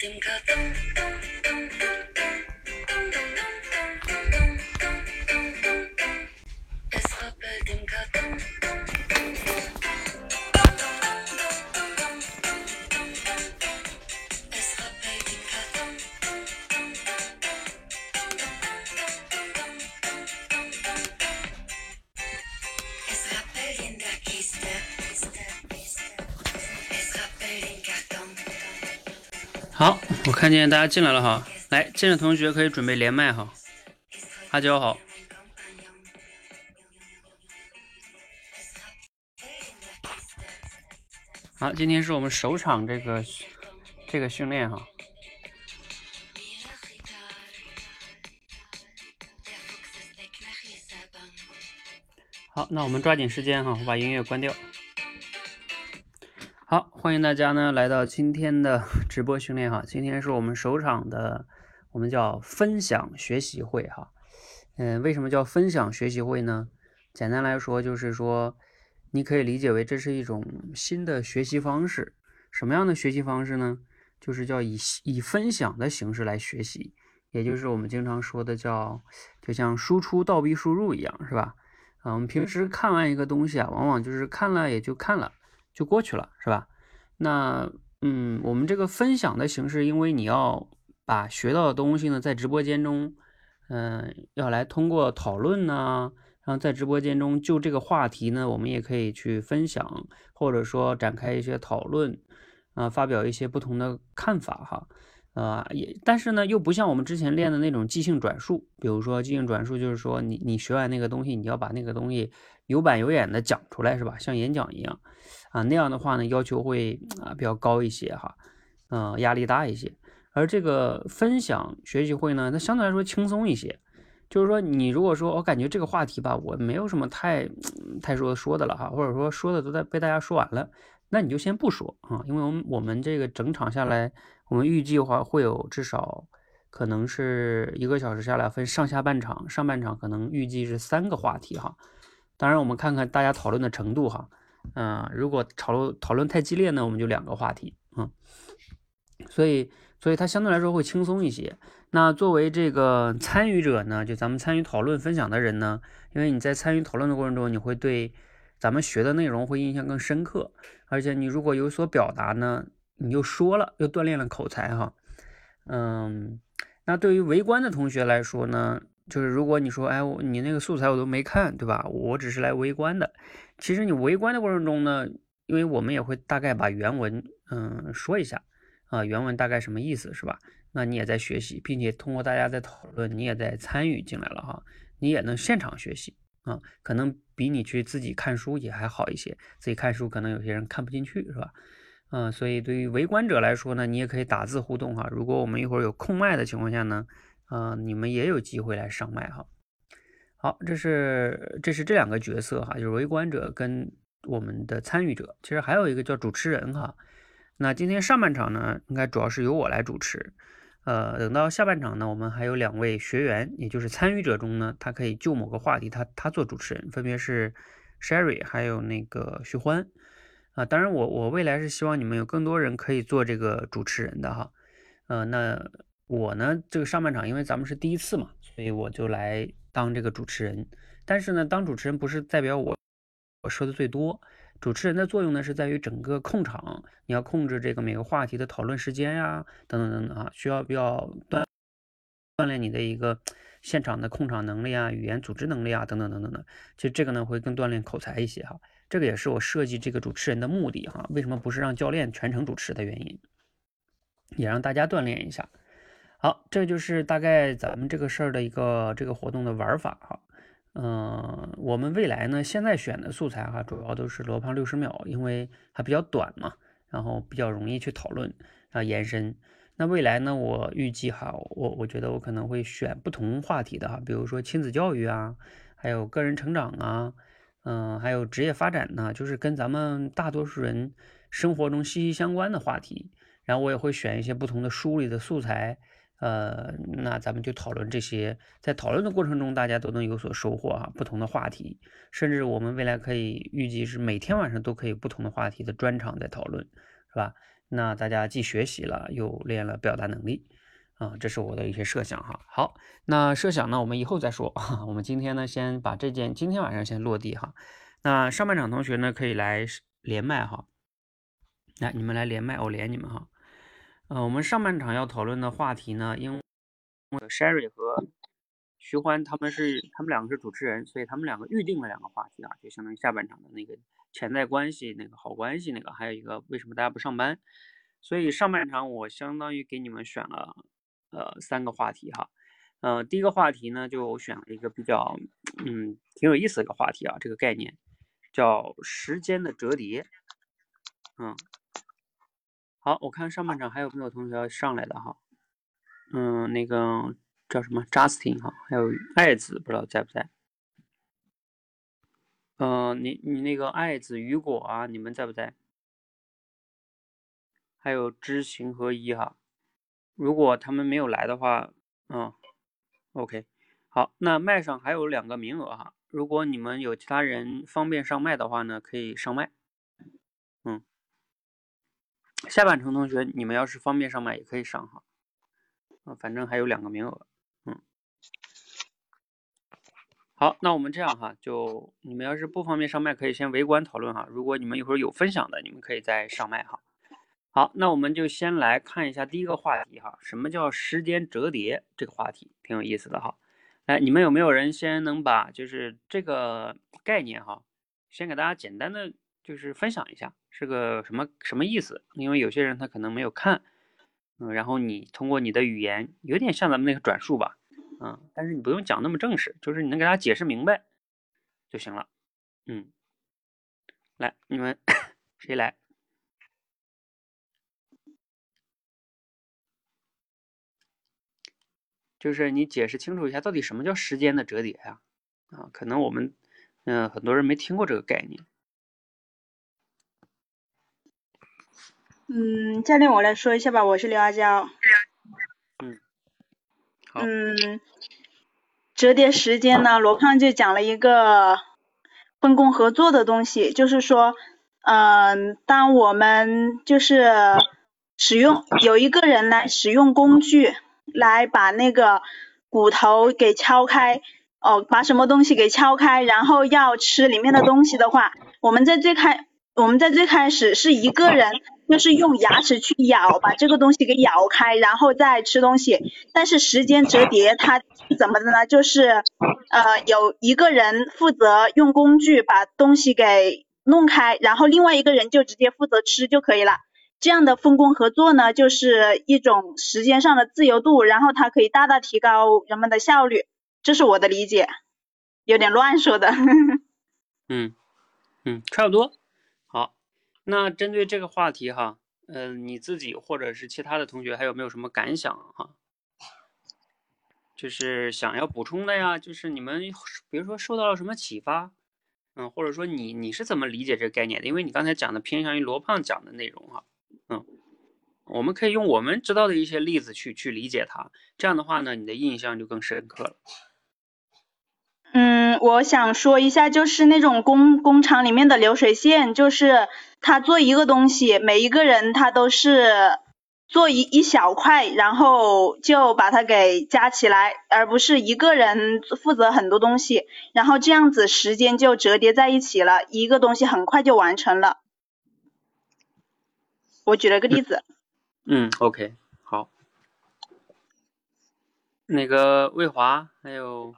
Dim Ka Dum 看见大家进来了哈，来，进的同学可以准备连麦哈。阿娇好，好，今天是我们首场这个这个训练哈。好，那我们抓紧时间哈，我把音乐关掉。好，欢迎大家呢来到今天的直播训练哈。今天是我们首场的，我们叫分享学习会哈。嗯，为什么叫分享学习会呢？简单来说就是说，你可以理解为这是一种新的学习方式。什么样的学习方式呢？就是叫以以分享的形式来学习，也就是我们经常说的叫，就像输出倒逼输入一样，是吧？啊，我们平时看完一个东西啊，往往就是看了也就看了。就过去了，是吧？那嗯，我们这个分享的形式，因为你要把学到的东西呢，在直播间中，嗯、要来通过讨论呢，然后在直播间中就这个话题呢，我们也可以去分享，或者说展开一些讨论，啊、发表一些不同的看法哈。啊、也但是呢，又不像我们之前练的那种即兴转述，比如说即兴转述，就是说你你学完那个东西，你要把那个东西有板有眼的讲出来，是吧？像演讲一样。啊，那样的话呢，要求会啊比较高一些哈，嗯、压力大一些。而这个分享学习会呢，它相对来说轻松一些。就是说，你如果说我感觉这个话题吧，我没有什么太太说说的了哈，或者说说的都在被大家说完了，那你就先不说啊，因为我们我们这个整场下来，我们预计的话会有至少可能是一个小时下来分上下半场，上半场可能预计是三个话题哈。当然，我们看看大家讨论的程度哈。嗯、如果讨论讨论太激烈呢，我们就两个话题，嗯，所以所以它相对来说会轻松一些。那作为这个参与者呢，就咱们参与讨论分享的人呢，因为你在参与讨论的过程中，你会对咱们学的内容会印象更深刻，而且你如果有所表达呢，你又说了，又锻炼了口才哈，嗯，那对于围观的同学来说呢，就是如果你说，哎，我你那个素材我都没看，对吧？我只是来围观的。其实你围观的过程中呢，因为我们也会大概把原文嗯说一下啊，原文大概什么意思是吧？那你也在学习，并且通过大家在讨论，你也在参与进来了哈，你也能现场学习啊，可能比你去自己看书也还好一些。自己看书可能有些人看不进去是吧？嗯，所以对于围观者来说呢，你也可以打字互动哈。如果我们一会儿有空麦的情况下呢，呃，你们也有机会来上麦哈。好，这是这是这两个角色哈，就是围观者跟我们的参与者。其实还有一个叫主持人哈。那今天上半场呢，应该主要是由我来主持。呃，等到下半场呢，我们还有两位学员，也就是参与者中呢，他可以就某个话题，他他做主持人，分别是 Sherry 还有那个徐欢。啊，当然我我未来是希望你们有更多人可以做这个主持人的哈。呃，那我呢，这个上半场因为咱们是第一次嘛，所以我就来当这个主持人。但是呢，当主持人不是代表我我说的最多，主持人的作用呢是在于整个控场，你要控制这个每个话题的讨论时间呀，等等等等啊，需要比较锻锻炼你的一个现场的控场能力啊、语言组织能力啊，等等等等的。其实这个呢会更锻炼口才一些哈。这个也是我设计这个主持人的目的哈。为什么不是让教练全程主持的原因，也让大家锻炼一下。好，这就是大概咱们这个事儿的一个这个活动的玩法哈。嗯，我们未来呢，现在选的素材哈，主要都是罗胖六十秒，因为还比较短嘛，然后比较容易去讨论啊延伸。那未来呢，我预计哈，我我觉得我可能会选不同话题的哈，比如说亲子教育啊，还有个人成长啊，嗯，还有职业发展呢，就是跟咱们大多数人生活中息息相关的话题。然后我也会选一些不同的书里的素材，呃，那咱们就讨论这些，在讨论的过程中，大家都能有所收获啊。不同的话题，甚至我们未来可以预计是每天晚上都可以不同的话题的专场在讨论，是吧？那大家既学习了，又练了表达能力啊，这是我的一些设想哈。好，那设想呢，我们以后再说。我们今天呢，先把这件今天晚上先落地哈。那上半场同学呢，可以来连麦哈。来，你们来连麦，我连你们哈。呃，我们上半场要讨论的话题呢，因为 Sherry 和徐欢他们是他们两个是主持人，所以他们两个预定了两个话题啊，就相当于下半场的那个潜在关系、那个好关系那个，还有一个为什么大家不上班。所以上半场我相当于给你们选了呃三个话题哈。呃，第一个话题呢，就选了一个比较嗯挺有意思的一个话题啊，这个概念叫时间的折叠。嗯，好，我看上半场还有没有同学要上来的哈？嗯，那个。叫什么？Justin 哈，还有爱子，不知道在不在？嗯，你你那个爱子、雨果啊，你们在不在？还有知行合一哈，如果他们没有来的话，嗯，OK，好，那麦上还有两个名额哈，如果你们有其他人方便上麦的话呢，可以上麦。下半程同学，你们要是方便上麦也可以上哈，啊，反正还有两个名额。嗯好，那我们这样哈，就你们要是不方便上麦，可以先围观讨论哈。如果你们一会儿有分享的，你们可以再上麦哈。好，那我们就先来看一下第一个话题哈，什么叫时间折叠？这个话题挺有意思的哈。来，你们有没有人先能把就是这个概念哈，先给大家简单的就是分享一下是个什么什么意思？因为有些人他可能没有看，嗯，然后你通过你的语言，有点像咱们那个转述吧。嗯，但是你不用讲那么正式，就是你能给他解释明白就行了。嗯，来，你们谁来？就是你解释清楚一下，到底什么叫时间的折叠呀？啊，可能我们嗯很多人没听过这个概念。嗯，教练，我来说一下吧，我是刘阿娇。嗯，折叠时间呢，罗胖就讲了一个分工合作的东西，就是说，嗯，当我们就是使用有一个人来使用工具来把那个骨头给敲开，哦，把什么东西给敲开，然后要吃里面的东西的话，我们在最开我们在最开始是一个人。就是用牙齿去咬，把这个东西给咬开，然后再吃东西。但是时间折叠它怎么的呢？就是呃有一个人负责用工具把东西给弄开，然后另外一个人就直接负责吃就可以了。这样的分工合作呢，就是一种时间上的自由度，然后它可以大大提高人们的效率。这是我的理解，有点乱说的。嗯嗯，差不多。那针对这个话题哈，嗯，你自己或者是其他的同学还有没有什么感想哈？就是想要补充的呀，就是你们比如说受到了什么启发，嗯，或者说你你是怎么理解这个概念的？因为你刚才讲的偏向于罗胖讲的内容哈，嗯，我们可以用我们知道的一些例子去去理解它，这样的话呢，你的印象就更深刻了。嗯，我想说一下，就是那种工工厂里面的流水线，就是他做一个东西，每一个人他都是做一一小块，然后就把它给加起来，而不是一个人负责很多东西，然后这样子时间就折叠在一起了，一个东西很快就完成了。我举了个例子。嗯，OK，好。那个魏华还有。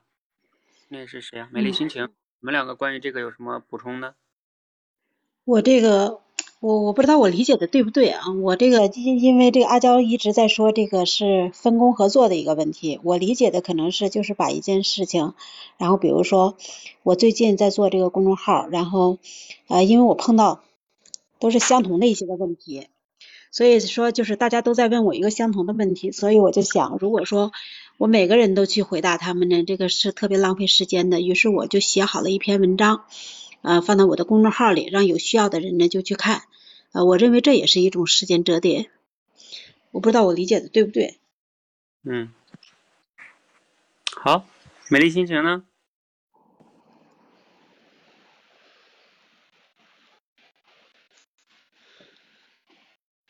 那是谁啊？美丽心情，你们两个关于这个有什么补充呢？我这个，我我不知道我理解的对不对啊？我这个因因为这个阿娇一直在说这个是分工合作的一个问题，我理解的可能是就是把一件事情，然后比如说我最近在做这个公众号，然后呃，因为我碰到都是相同的一些的问题。所以说，就是大家都在问我一个相同的问题，所以我就想，如果说我每个人都去回答他们呢，这个是特别浪费时间的。于是我就写好了一篇文章，呃，放到我的公众号里，让有需要的人呢就去看。呃，我认为这也是一种时间折叠。我不知道我理解的对不对？嗯，好，美丽心情呢？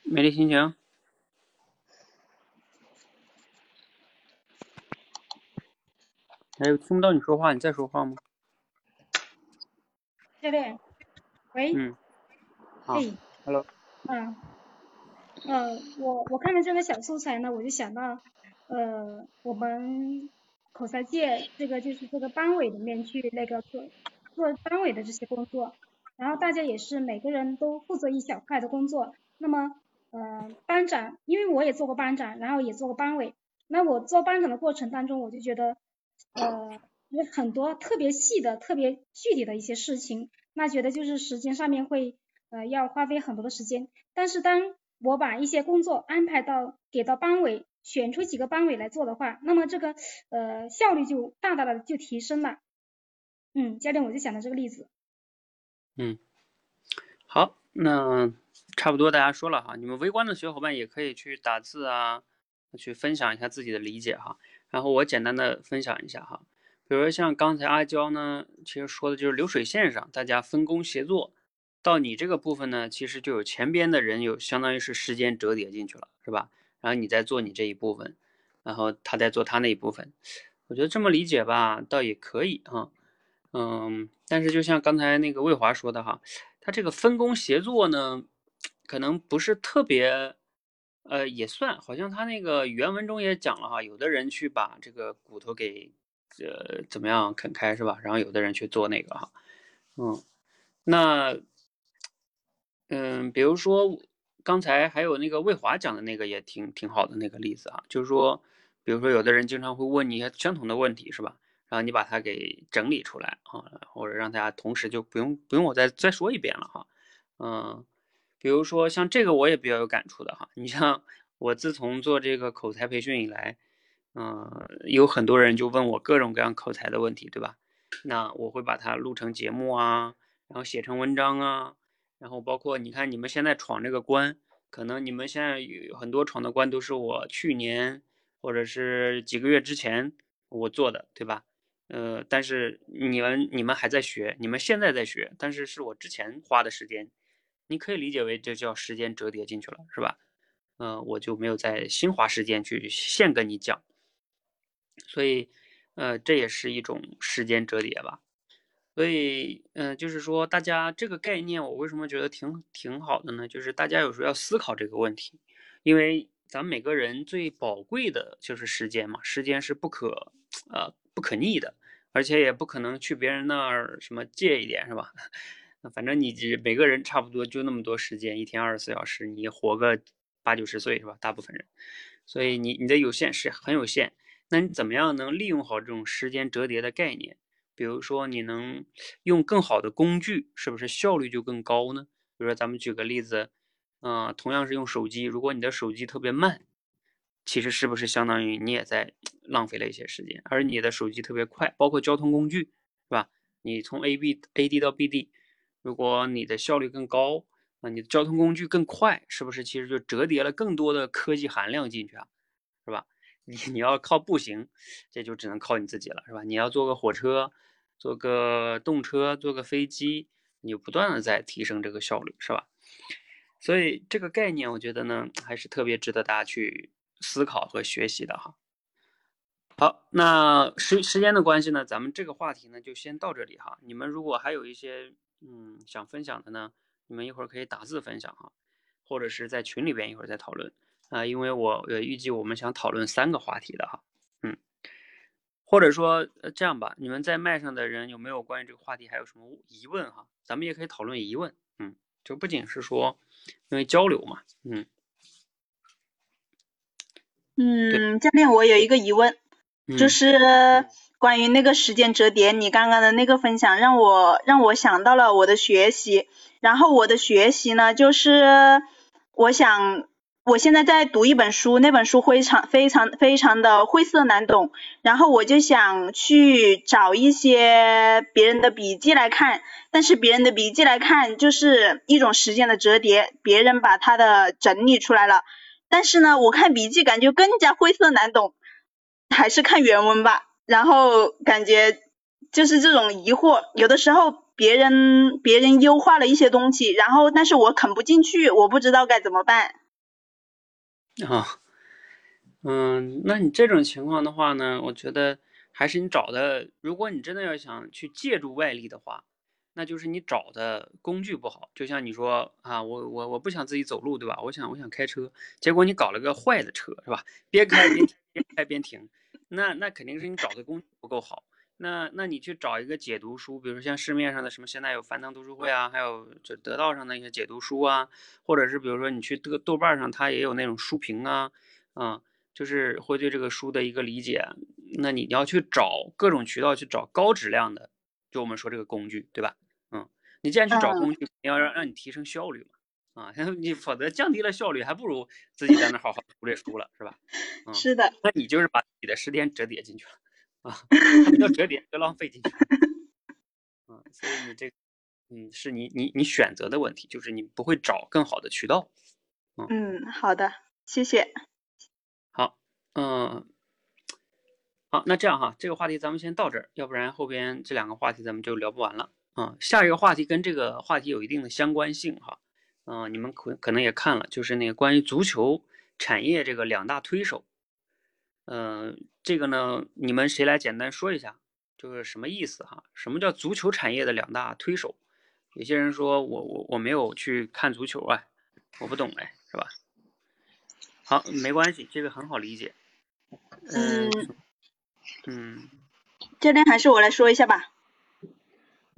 美丽心情，哎，我听不到你说话，你在说话吗？教练，喂，嗯，，，Hello，嗯，呃，我我看了这个小素材呢，我就想到，呃，我们口才界这个就是这个班委里面去那个做做班委的这些工作，然后大家也是每个人都负责一小块的工作，那么，呃，班长，因为我也做过班长，然后也做过班委，那我做班长的过程当中，我就觉得，呃，有很多特别细的、特别具体的一些事情，那觉得就是时间上面会呃要花费很多的时间。但是当我把一些工作安排到给到班委，选出几个班委来做的话，那么这个呃效率就大大的就提升了。嗯，教练我就想到这个例子。嗯，好，那差不多大家说了哈，你们围观的小伙伴也可以去打字啊，去分享一下自己的理解哈。然后我简单的分享一下哈，比如说像刚才阿娇呢，其实说的就是流水线上大家分工协作，到你这个部分呢，其实就有前边的人有相当于是时间折叠进去了，是吧？然后你再做你这一部分，然后他再做他那一部分，我觉得这么理解吧，倒也可以哈。嗯，但是就像刚才那个魏华说的哈，他这个分工协作呢，可能不是特别，呃，也算，好像他那个原文中也讲了哈，有的人去把这个骨头给，呃，怎么样肯开是吧？然后有的人去做那个哈，嗯，那，嗯，比如说刚才还有那个魏华讲的那个也挺挺好的那个例子啊，就是说，比如说有的人经常会问你一些相同的问题是吧？然后你把它给整理出来啊，或者让大家同时就不用不用我再再说一遍了哈，嗯，比如说像这个我也比较有感触的哈，你像我自从做这个口才培训以来，嗯，有很多人就问我各种各样口才的问题，对吧？那我会把它录成节目啊，然后写成文章啊，然后包括你看你们现在闯这个关，可能你们现在有很多闯的关都是我去年或者是几个月之前我做的，对吧？呃，但是你们你们还在学，你们现在在学，但是是我之前花的时间，你可以理解为这叫时间折叠进去了，是吧？嗯、我就没有在新花时间去现跟你讲，所以，呃，这也是一种时间折叠吧。所以，嗯、就是说，大家这个概念，我为什么觉得挺挺好的呢？就是大家有时候要思考这个问题，因为咱们每个人最宝贵的就是时间嘛，时间是不可，呃，不可逆的，而且也不可能去别人那儿什么借一点，是吧？反正你每个人差不多就那么多时间，一天二十四小时，你活个八九十岁是吧？大部分人，所以你你的有限是很有限。那你怎么样能利用好这种时间折叠的概念？比如说你能用更好的工具，是不是效率就更高呢？比如说咱们举个例子，嗯、同样是用手机，如果你的手机特别慢，其实是不是相当于你也在浪费了一些时间？而你的手机特别快，包括交通工具，是吧？你从 A B A D 到 B D，如果你的效率更高，啊，你的交通工具更快，是不是其实就折叠了更多的科技含量进去啊？是吧？你你要靠步行，这就只能靠你自己了，是吧？你要坐个火车，坐个动车，坐个飞机，你不断的在提升这个效率，是吧？所以这个概念，我觉得呢，还是特别值得大家去思考和学习的哈。好，那时时间的关系呢，咱们这个话题呢就先到这里哈。你们如果还有一些嗯想分享的呢，你们一会儿可以打字分享哈，或者是在群里边一会儿再讨论啊、因为我呃预计我们想讨论三个话题的哈，嗯，或者说呃这样吧，你们在麦上的人有没有关于这个话题还有什么疑问哈？咱们也可以讨论疑问，嗯，就不仅是说因为交流嘛，嗯嗯，教练，我有一个疑问，就嗯是。关于那个时间折叠，你刚刚的那个分享让我让我想到了我的学习，然后我的学习呢，就是我想我现在在读一本书，那本书非常非常非常的晦涩难懂，然后我就想去找一些别人的笔记来看，但是别人的笔记来看就是一种时间的折叠，别人把它的整理出来了。但是呢，我看笔记感觉更加晦涩难懂，还是看原文吧。然后感觉就是这种疑惑，有的时候别人别人优化了一些东西，然后但是我啃不进去，我不知道该怎么办。啊，嗯，那你这种情况的话呢，我觉得还是你找的，如果你真的要想去借助外力的话，那就是你找的工具不好。就像你说啊，我我我不想自己走路，对吧？我想我想开车，结果你搞了个坏的车，是吧？边开边，边开边停，那那肯定是你找的工具不够好。那那你去找一个解读书，比如像市面上的什么，现在有樊登读书会啊，还有这得道上的一些解读书啊，或者是比如说你去豆豆瓣上，它也有那种书评啊，啊，就是会对这个书的一个理解。那你要去找各种渠道去找高质量的，就我们说这个工具，对吧？嗯，你既然去找工具，你要让让你提升效率嘛，啊，你否则降低了效率，还不如自己在那好好读这书了，是吧？嗯，是的，那你就是把自己的时间折叠进去了。啊，它不叫折叠，叫浪费进去。啊，所以你这，嗯，是你你你选择的问题，就是你不会找更好的渠道。嗯，好的，谢谢。好，嗯，好，那这样哈，这个话题咱们先到这儿，要不然后边这两个话题咱们就聊不完了。啊，下一个话题跟这个话题有一定的相关性哈。嗯，你们可可能也看了，就是那个关于足球产业这个两大推手。嗯，这个呢，你们谁来简单说一下，就是什么意思哈？什么叫足球产业的两大推手？有些人说我我我没有去看足球啊，我不懂哎，是吧？好，没关系，这个很好理解。嗯嗯，这边还是我来说一下吧。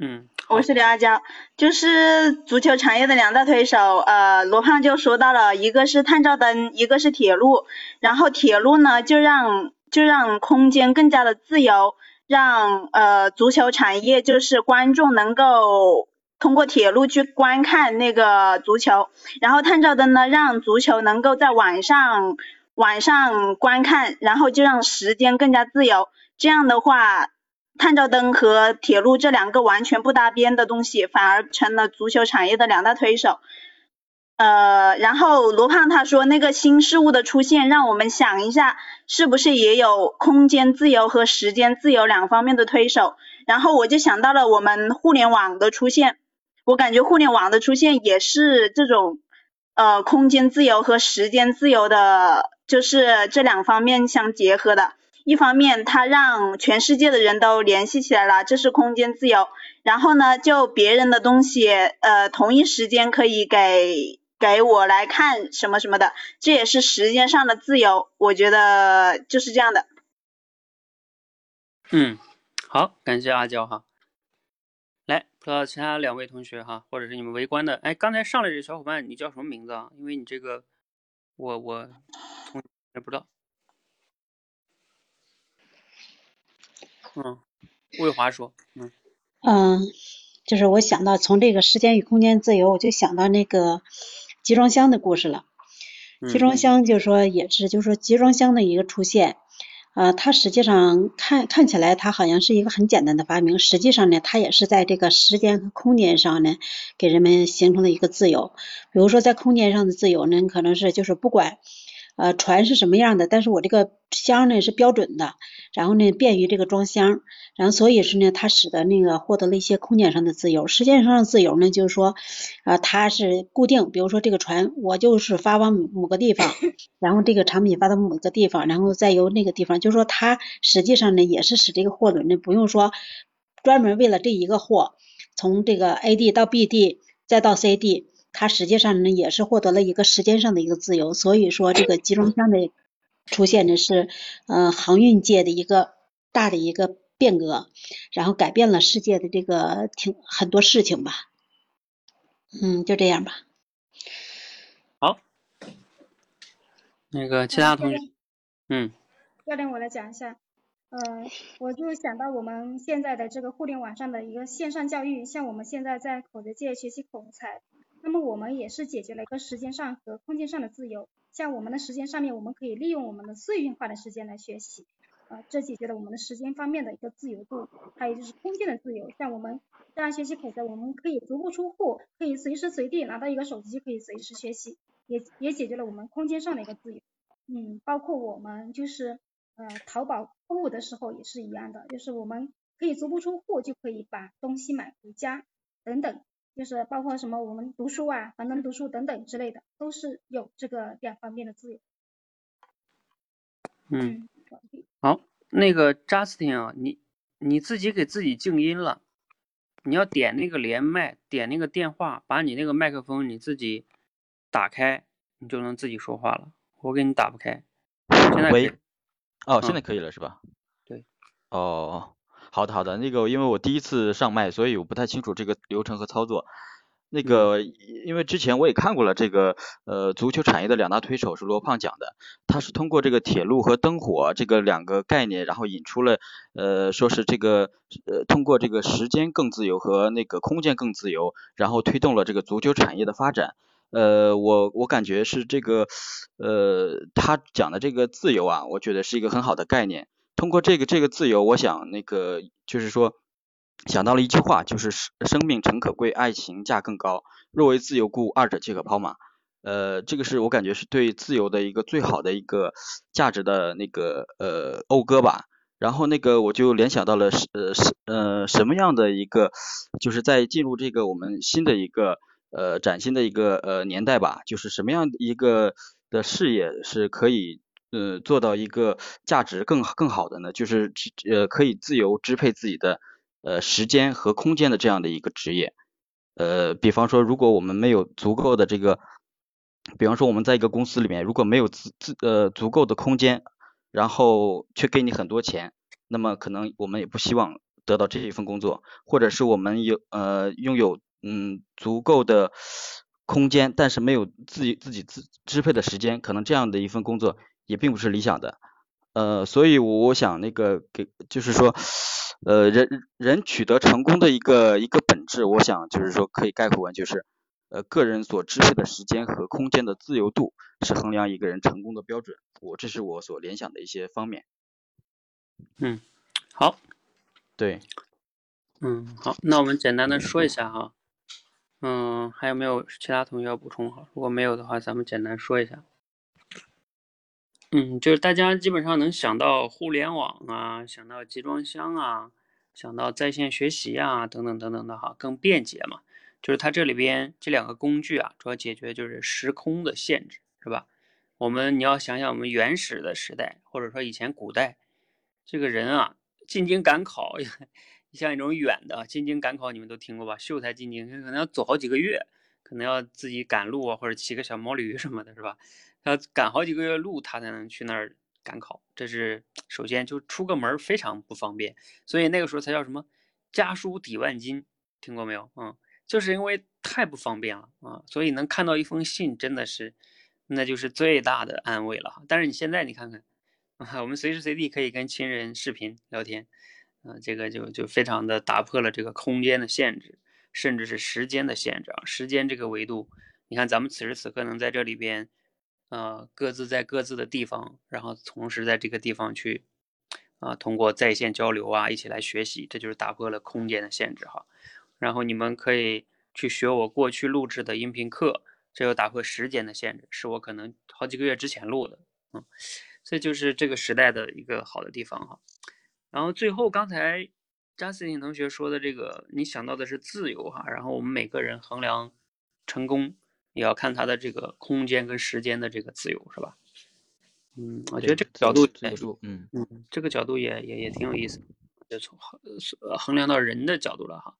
嗯，我是刘阿娇，就是足球产业的两大推手，呃，罗胖就说到了，一个是探照灯，一个是铁路，然后铁路呢就让就让空间更加的自由，让呃足球产业就是观众能够通过铁路去观看那个足球，然后探照灯呢让足球能够在晚上晚上观看，然后就让时间更加自由，这样的话。探照灯和铁路这两个完全不搭边的东西，反而成了足球产业的两大推手。呃，然后罗胖他说那个新事物的出现，让我们想一下，是不是也有空间自由和时间自由两方面的推手？然后我就想到了我们互联网的出现，我感觉互联网的出现也是这种呃空间自由和时间自由的，就是这两方面相结合的。一方面，它让全世界的人都联系起来了，这是空间自由。然后呢，就别人的东西，呃，同一时间可以给给我来看什么什么的，这也是时间上的自由。我觉得就是这样的。嗯，好，感谢阿娇哈。来，不知道其他两位同学哈，或者是你们围观的，哎，刚才上来这小伙伴，你叫什么名字啊？因为你这个，我我同也不知道。嗯，魏华说，嗯，嗯，就是我想到从这个时间与空间自由，我就想到那个集装箱的故事了。集装箱就是说也是，就是说集装箱的一个出现，呃，它实际上看看起来它好像是一个很简单的发明，实际上呢，它也是在这个时间和空间上呢，给人们形成了一个自由。比如说在空间上的自由呢，可能是就是不管。呃，船是什么样的？但是我这个箱呢是标准的，然后呢便于这个装箱，然后所以是呢，它使得那个获得了一些空间上的自由。时间上的自由呢，就是说，呃，它是固定，比如说这个船，我就是发往某个地方，然后这个产品发到某个地方，然后再由那个地方，就是说它实际上呢也是使这个货轮呢不用说专门为了这一个货从这个 A 地到 B 地再到 C 地。它实际上呢也是获得了一个时间上的一个自由，所以说这个集装箱的出现呢是呃航运界的一个大的一个变革，然后改变了世界的这个挺很多事情吧。嗯，就这样吧。好，那个其他同学，嗯，教练我来讲一下，呃，我就想到我们现在的这个互联网上的一个线上教育，像我们现在在口才界学习口才。那么我们也是解决了一个时间上和空间上的自由，像我们的时间上面，我们可以利用我们的碎片化的时间来学习，啊，这解决了我们的时间方面的一个自由度，还有就是空间的自由，像我们这样学习口才，我们可以足不出户，可以随时随地拿到一个手机就可以随时学习，也也解决了我们空间上的一个自由，嗯，包括我们就是呃淘宝购物的时候也是一样的，就是我们可以足不出户就可以把东西买回家等等。就是包括什么我们读书啊，樊登读书等等之类的，都是有这个两方面的自由。嗯。好，那个 Justin 啊，你你自己给自己静音了，你要点那个连麦，点那个电话，把你那个麦克风你自己打开，你就能自己说话了。我给你打不开，现在可以喂，哦，现嗯在可以了是吧？对。哦，好的好的，那个因为我第一次上麦，所以我不太清楚这个流程和操作。那嗯个，因为之前我也看过了这个，呃，足球产业的两大推手是罗胖讲的，他是通过这个铁路和灯火这个两个概念，然后引出了，呃，说是这个，呃，通过这个时间更自由和那个空间更自由，然后推动了这个足球产业的发展。呃，我我感觉是这个，呃，他讲的这个自由啊，我觉得是一个很好的概念。通过这个这个自由，我想那个就是说，想到了一句话，就是生生命诚可贵，爱情价更高。若为自由故，二者皆可抛嘛。呃，这个是我感觉是对自由的一个最好的一个价值的那个呃讴歌吧。然后那个我就联想到了是呃是呃什么样的一个，就是在进入这个我们新的一个呃崭新的一个呃年代吧，就是什么样一个的事业是可以呃做到一个价值更更好的呢？就是呃可以自由支配自己的呃时间和空间的这样的一个职业。呃，比方说如果我们没有足够的这个，比方说我们在一个公司里面，如果没有自自呃足够的空间，然后却给你很多钱，那么可能我们也不希望得到这一份工作，或者是我们有呃拥有嗯足够的空间，但是没有自己自己自支配的时间，可能这样的一份工作也并不是理想的。呃，所以我我想那个给就是说，呃人人取得成功的一个一个本质，我想就是说可以概括为就是，呃个人所支配的时间和空间的自由度是衡量一个人成功的标准。我这是我所联想的一些方面。嗯，好，对，嗯，好，那我们简单的说一下哈，嗯，还有没有其他同学要补充哈？如果没有的话，咱们简单说一下。嗯，就是大家基本上能想到互联网啊，想到集装箱啊，想到在线学习啊，等等等等的哈，更便捷嘛。就是它这里边这两个工具啊，主要解决就是时空的限制，是吧？我们你要想想我们原始的时代，或者说以前古代，这个人啊，进京赶考，像那种远的进京赶考，你们都听过吧？秀才进京可能要走好几个月，可能要自己赶路啊，或者骑个小毛驴什么的，是吧？要赶好几个月路，他才能去那儿赶考。这是首先就出个门非常不方便，所以那个时候才叫什么家书抵万金，听过没有？嗯，就是因为太不方便了啊，所以能看到一封信真的是，那就是最大的安慰了。但是你现在你看看，啊，我们随时随地可以跟亲人视频聊天，啊，这个就就非常的打破了这个空间的限制，甚至是时间的限制啊。时间这个维度，你看咱们此时此刻能在这里边。呃，各自在各自的地方，然后同时在这个地方去，啊、通过在线交流啊，一起来学习，这就是打破了空间的限制哈。然后你们可以去学我过去录制的音频课，这又打破时间的限制，是我可能好几个月之前录的，嗯，这就是这个时代的一个好的地方哈。然后最后刚才扎斯汀同学说的这个，你想到的是自由哈，然后我们每个人衡量成功。也要看他的这个空间跟时间的这个自由，是吧？嗯，我觉得这个角度嗯嗯，这个角度也也也挺有意思，就从衡衡量到人的角度了哈。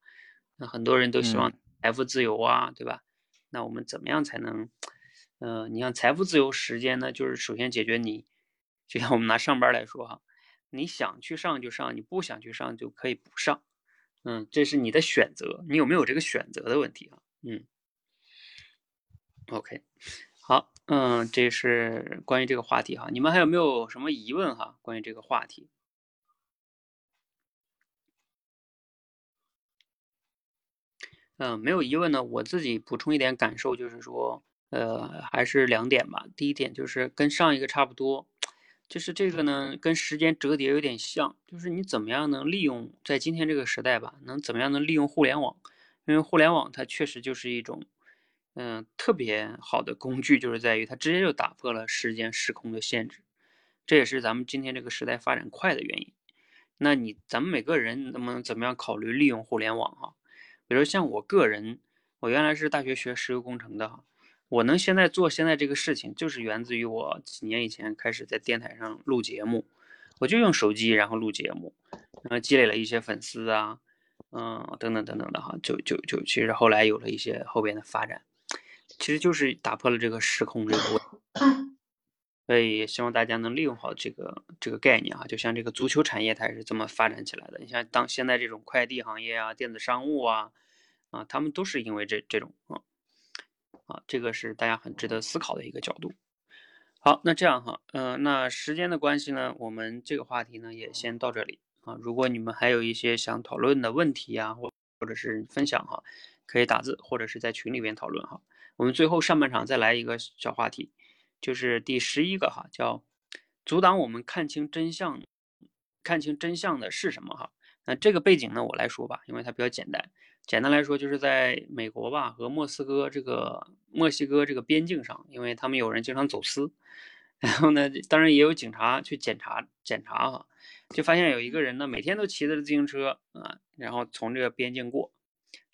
那很多人都希望财富自由啊，对吧？那我们怎么样才能？呃，你像财富自由时间呢，就是首先解决你，就像我们拿上班来说哈，你想去上就上，你不想去上就可以不上，嗯，这是你的选择，你有没有这个选择的问题啊？嗯。OK，好，嗯，这是关于这个话题哈，你们还有没有什么疑问哈？关于这个话题，嗯，没有疑问呢。我自己补充一点感受，就是说，呃，还是两点吧。第一点就是跟上一个差不多，就是这个呢，跟时间折叠有点像，就是你怎么样能利用在今天这个时代吧，能怎么样能利用互联网？因为互联网它确实就是一种。嗯，特别好的工具就是在于它直接就打破了时间时空的限制，这也是咱们今天这个时代发展快的原因。那你咱们每个人能不能怎么样考虑利用互联网哈？比如像我个人，我原来是大学学石油工程的哈，我能现在做现在这个事情，就是源自于我几年以前开始在电台上录节目，我就用手机然后录节目，然后积累了一些粉丝啊，嗯，等等等等的哈，就就就其实后来有了一些后边的发展，其实就是打破了这个时空这个问题。所以也希望大家能利用好这个这个概念啊，就像这个足球产业，它也是这么发展起来的。你像当现在这种快递行业啊、电子商务啊，啊，他们都是因为这这种啊啊，这个是大家很值得思考的一个角度。好，那这样哈，嗯，那时间的关系呢，我们这个话题呢也先到这里啊。如果你们还有一些想讨论的问题啊，或或者是分享哈，可以打字或者是在群里边讨论哈。我们最后上半场再来一个小话题。就是第十一个哈，叫阻挡我们看清真相，看清真相的是什么哈？那这个背景呢，我来说吧，因为它比较简单。简单来说，就是在美国吧和墨西哥这个墨西哥这个边境上，因为他们有人经常走私，然后呢，当然也有警察去检查检查哈，就发现有一个人呢，每天都骑着自行车啊，然后从这个边境过。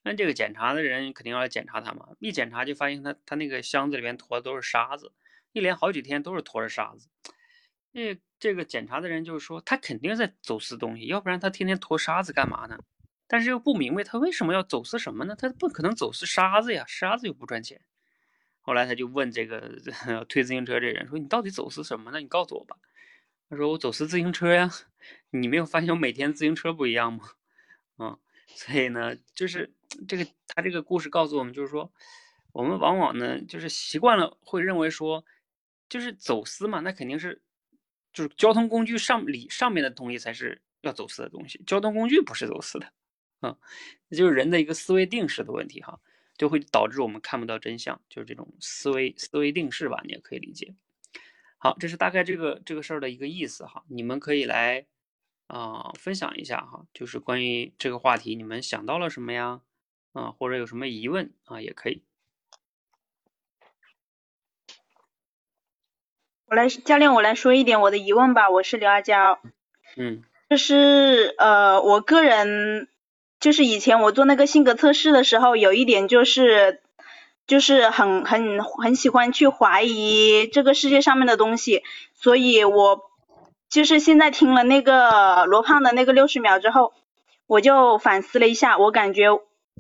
那这个检查的人肯定要来检查他嘛，一检查就发现他他那个箱子里面驮的都是沙子。一连好几天都是驮着沙子，那这个检查的人就是说他肯定在走私东西，要不然他天天驮沙子干嘛呢？但是又不明白他为什么要走私什么呢？他不可能走私沙子呀，沙子又不赚钱。后来他就问这个 推自行车这人说：“你到底走私什么呢？你告诉我吧。”他说：“我走私自行车呀。你没有发现我每天自行车不一样吗？” 嗯，所以呢，就是这个他这个故事告诉我们，就是说我们往往呢就是习惯了会认为说。就是走私嘛，那肯定是，就是交通工具上里上面的东西才是要走私的东西，交通工具不是走私的，嗯，就是人的一个思维定式的问题哈，就会导致我们看不到真相，就是这种思维思维定式吧，你也可以理解。好，这是大概这个这个事儿的一个意思哈，你们可以来啊分享一下哈，就是关于这个话题，你们想到了什么呀？啊，或者有什么疑问啊，也可以。我来，教练，我来说一点我的疑问吧。我是刘阿娇，嗯，就是呃，我个人就是以前我做那个性格测试的时候，有一点就是就是很很很喜欢去怀疑这个世界上面的东西，所以我就是现在听了那个罗胖的那个六十秒之后，我就反思了一下，我感觉。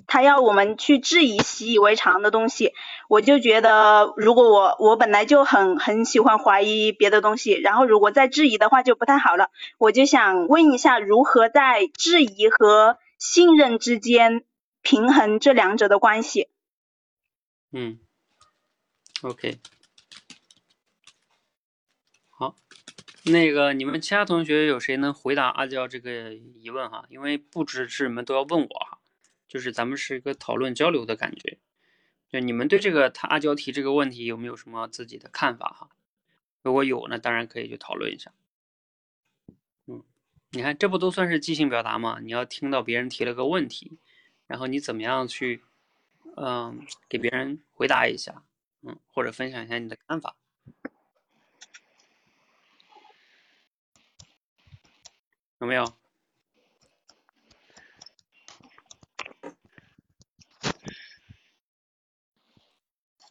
他要我们去质疑习以为常的东西，我就觉得，如果我我本来就很很喜欢怀疑别的东西，然后如果再质疑的话就不太好了。我就想问一下，如何在质疑和信任之间平衡这两者的关系？嗯，OK，那个你们其他同学有谁能回答阿娇这个疑问哈？因为不只是你们都要问我哈。就是咱们是一个讨论交流的感觉，就你们对这个他阿娇提这个问题有没有什么自己的看法哈？如果有，那当然可以去讨论一下。嗯，你看这不都算是即兴表达吗？你要听到别人提了个问题，然后你怎么样去，嗯，给别人回答一下，嗯，或者分享一下你的看法，有没有？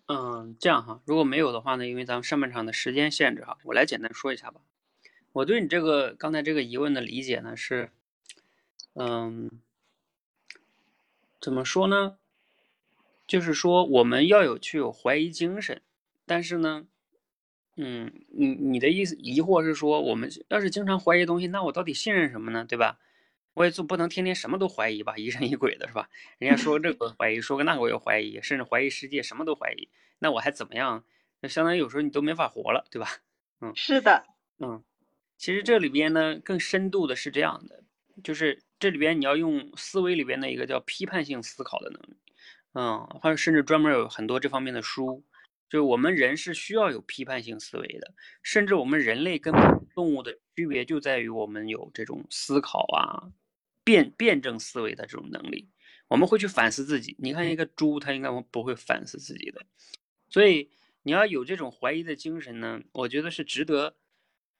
嗯，这样哈，如果没有的话呢，因为咱们上半场的时间限制哈，我来简单说一下吧。我对你这个刚才这个疑问的理解呢是，嗯，怎么说呢？就是说我们要有具有怀疑精神，但是呢，嗯，你你的意思疑惑是说，我们要是经常怀疑东西，那我到底信任什么呢？对吧？我也就不能天天什么都怀疑吧，疑神疑鬼的是吧？人家说这个怀疑，说个那个我又怀疑，甚至怀疑世界，什么都怀疑，那我还怎么样？那相当于有时候你都没法活了，对吧？嗯，是的，嗯，其实这里边呢更深度的是这样的，就是这里边你要用思维里边的一个叫批判性思考的能力，嗯，或者甚至专门有很多这方面的书，就是我们人是需要有批判性思维的，甚至我们人类跟动物的区别就在于我们有这种思考啊。辩辩证思维的这种能力，我们会去反思自己。你看一个猪，它应该不会反思自己的。所以你要有这种怀疑的精神呢，我觉得是值得，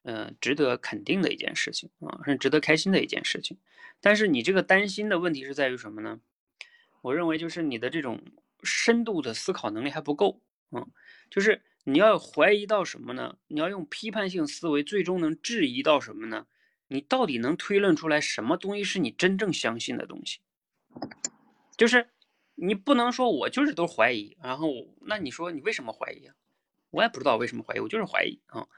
嗯，值得肯定的一件事情啊，是值得开心的一件事情。但是你这个担心的问题是在于什么呢？我认为就是你的这种深度的思考能力还不够嗯，就是你要怀疑到什么呢？你要用批判性思维，最终能质疑到什么呢？你到底能推论出来什么东西是你真正相信的东西？就是你不能说我就是都怀疑，然后那你说你为什么怀疑啊？我也不知道为什么怀疑，我就是怀疑啊。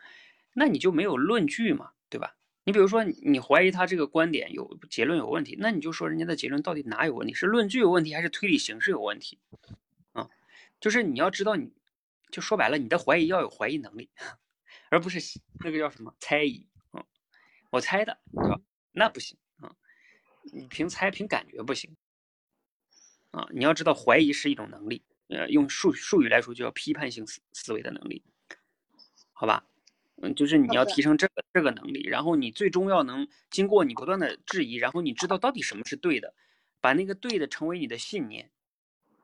那你就没有论据嘛，对吧？你比如说你怀疑他这个观点有结论有问题，那你就说人家的结论到底哪有问题？是论据有问题，还是推理形式有问题？啊，就是你要知道，你就说白了，你的怀疑要有怀疑能力，而不是那个叫什么猜疑啊。我猜的，对吧？那不行啊，你凭猜凭感觉不行啊。你要知道，怀疑是一种能力，呃，用术术语来说，就叫批判性思思维的能力，好吧？嗯，就是你要提升这个这个能力，然后你最终要能经过你不断的质疑，然后你知道到底什么是对的，把那个对的成为你的信念，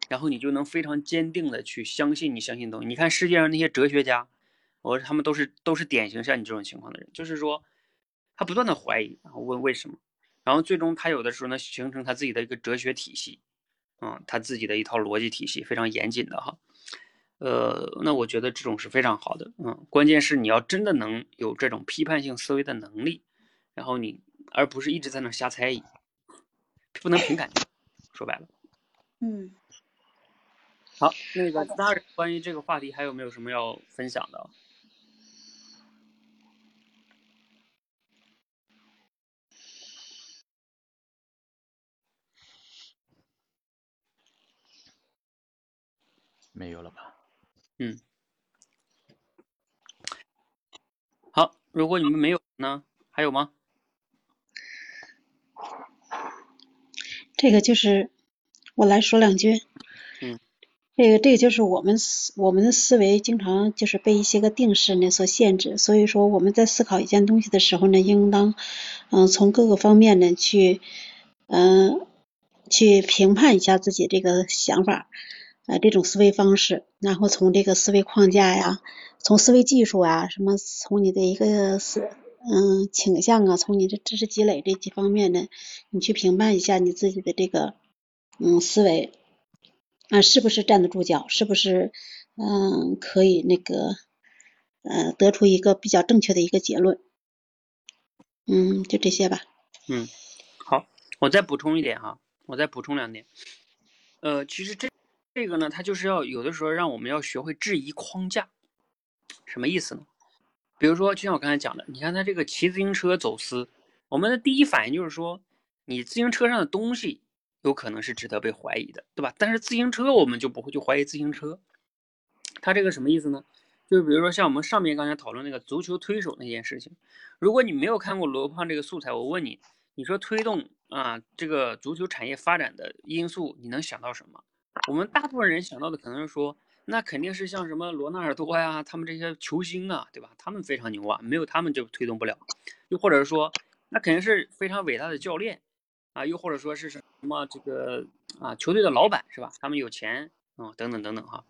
然后你就能非常坚定的去相信你相信的东西。你看世界上那些哲学家，我说他们都是都是典型像你这种情况的人，就是说他不断的怀疑，然后问为什么，然后最终他有的时候呢形成他自己的一个哲学体系，嗯，他自己的一套逻辑体系非常严谨的哈。呃，那我觉得这种是非常好的，嗯，关键是你要真的能有这种批判性思维的能力，然后你而不是一直在那瞎猜疑，不能凭感觉，说白了。嗯，好，那个其他人关于这个话题还有没有什么要分享的？没有了吧？嗯，好，如果你们没有呢，还有吗？这个就是我来说两句。这个这个就是我们思我们的思维经常就是被一些个定式呢所限制，所以说我们在思考一件东西的时候呢，应当嗯从各个方面呢去嗯去评判一下自己这个想法。呃，这种思维方式，然后从这个思维框架呀，从思维技术啊，什么从你的一个思嗯倾向啊，从你的知识积累这几方面呢，你去评判一下你自己的这个嗯思维啊，是不是站得住脚，是不是嗯可以那个呃得出一个比较正确的一个结论。嗯，就这些吧。嗯，好，我再补充一点哈，我再补充两点。呃，其实这。这个呢，它就是要有的时候让我们要学会质疑框架，什么意思呢？比如说，就像我刚才讲的，你看他这个骑自行车走私，我们的第一反应就是说，你自行车上的东西有可能是值得被怀疑的，对吧？但是自行车我们就不会去怀疑自行车。他这个什么意思呢？就是比如说像我们上面刚才讨论那个足球推手那件事情，如果你没有看过罗胖这个素材，我问你，你说推动啊这个足球产业发展的因素，你能想到什么？我们大部分人想到的可能是说，那肯定是像什么罗纳尔多呀，他们这些球星啊，对吧？他们非常牛啊，没有他们就推动不了。又或者是说，那肯定是非常伟大的教练啊，又或者说是什么这个啊球队的老板是吧？他们有钱啊，等等等等哈。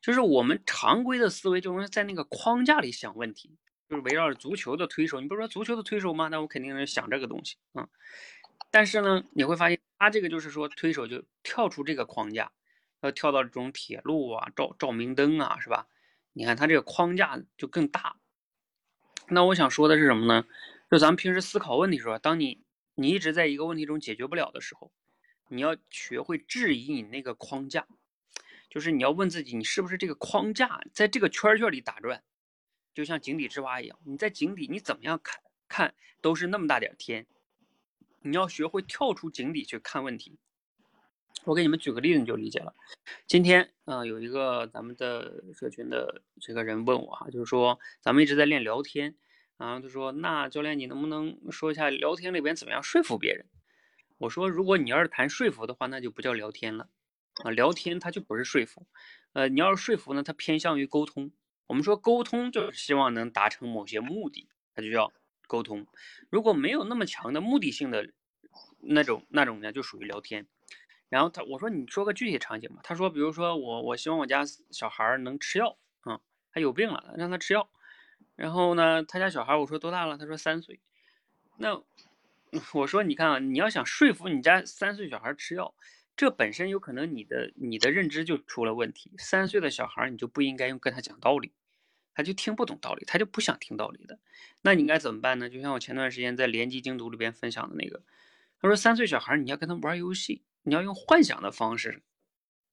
就是我们常规的思维就是在那个框架里想问题，就是围绕着足球的推手。你不是说足球的推手吗？那我肯定是想这个东西啊。但是呢，你会发现他这个就是说推手就跳出这个框架。要跳到这种铁路啊、照照明灯啊，是吧？你看他这个框架就更大。那我想说的是什么呢？就咱们平时思考问题的时候，当你你一直在一个问题中解决不了的时候，你要学会质疑你那个框架，就是你要问自己，你是不是这个框架在这个圈圈里打转，就像井底之蛙一样。你在井底，你怎么样看看都是那么大点天，你要学会跳出井底去看问题。我给你们举个例子，你就理解了。今天啊，有一个咱们的社群的这个人问我哈，就是说咱们一直在练聊天，然后他说：“那教练，你能不能说一下聊天里边怎么样说服别人？”我说：“如果你要是谈说服的话，那就不叫聊天了啊，聊天它就不是说服。呃，你要是说服呢，它偏向于沟通。我们说沟通就是希望能达成某些目的，它就叫沟通。如果没有那么强的目的性的那种那种呢，就属于聊天。”然后他我说你说个具体场景吧。他说，比如说我我希望我家小孩能吃药啊，他有病了，让他吃药。然后呢，他家小孩我说多大了？他说三岁。那我说你看啊，你要想说服你家三岁小孩吃药，这本身有可能你的你的认知就出了问题。三岁的小孩你就不应该用跟他讲道理，他就听不懂道理，他就不想听道理的。那你应该怎么办呢？就像我前段时间在联机精读里边分享的那个，他说三岁小孩你要跟他玩游戏，你要用幻想的方式，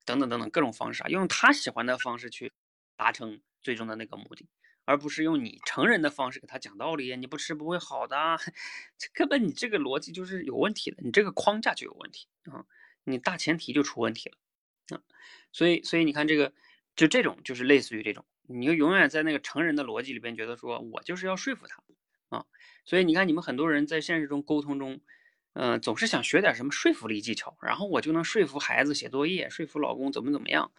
等等等等各种方式啊，用他喜欢的方式去达成最终的那个目的。而不是用你成人的方式给他讲道理，你不吃不会好的，这根本你这个逻辑就是有问题的，你这个框架就有问题啊，你大前提就出问题了啊，所以所以你看这个就这种就是类似于这种，你就永远在那个成人的逻辑里边觉得说我就是要说服他啊，所以你看你们很多人在现实中沟通中，嗯，总是想学点什么说服力技巧，然后我就能说服孩子写作业，说服老公怎么怎么样，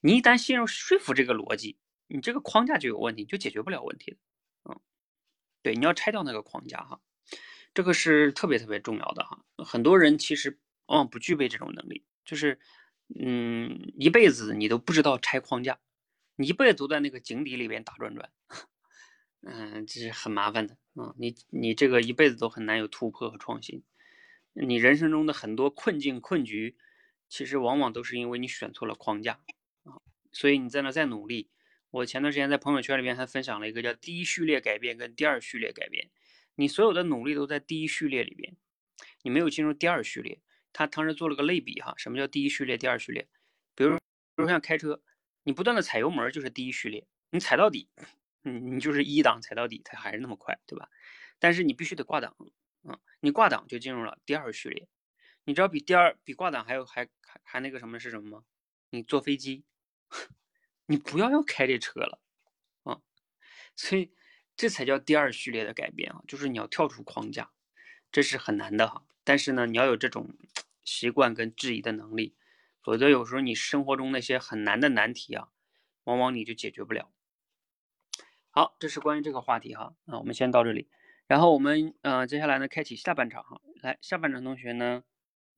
你一旦陷入说服这个逻辑。你这个框架就有问题，就解决不了问题，嗯，对，你要拆掉那个框架哈，这个是特别特别重要的哈。很多人其实往往不具备这种能力，就是嗯，一辈子你都不知道拆框架，你一辈子都在那个井底里边打转转，嗯，这是很麻烦的啊。你你这个一辈子都很难有突破和创新，你人生中的很多困境困局，其实往往都是因为你选错了框架啊，所以你在那再努力。我前段时间在朋友圈里边还分享了一个叫第一序列改变跟第二序列改变，你所有的努力都在第一序列里边，你没有进入第二序列。他当时做了个类比哈，什么叫第一序列、第二序列？比如，比如像开车，你不断的踩油门就是第一序列，你踩到底，你你就是一档踩到底，它还是那么快，对吧？但是你必须得挂档，嗯，你挂档就进入了第二序列。你知道比第二比挂档还有还还还那个什么是什么吗？你坐飞机。你不要要开这车了，啊，所以这才叫第二序列的改变啊，就是你要跳出框架，这是很难的哈。但是呢，你要有这种习惯跟质疑的能力，否则有时候你生活中那些很难的难题啊，往往你就解决不了。好，这是关于这个话题哈，啊，我们先到这里，然后我们呃接下来呢开启下半场哈，来下半场同学呢，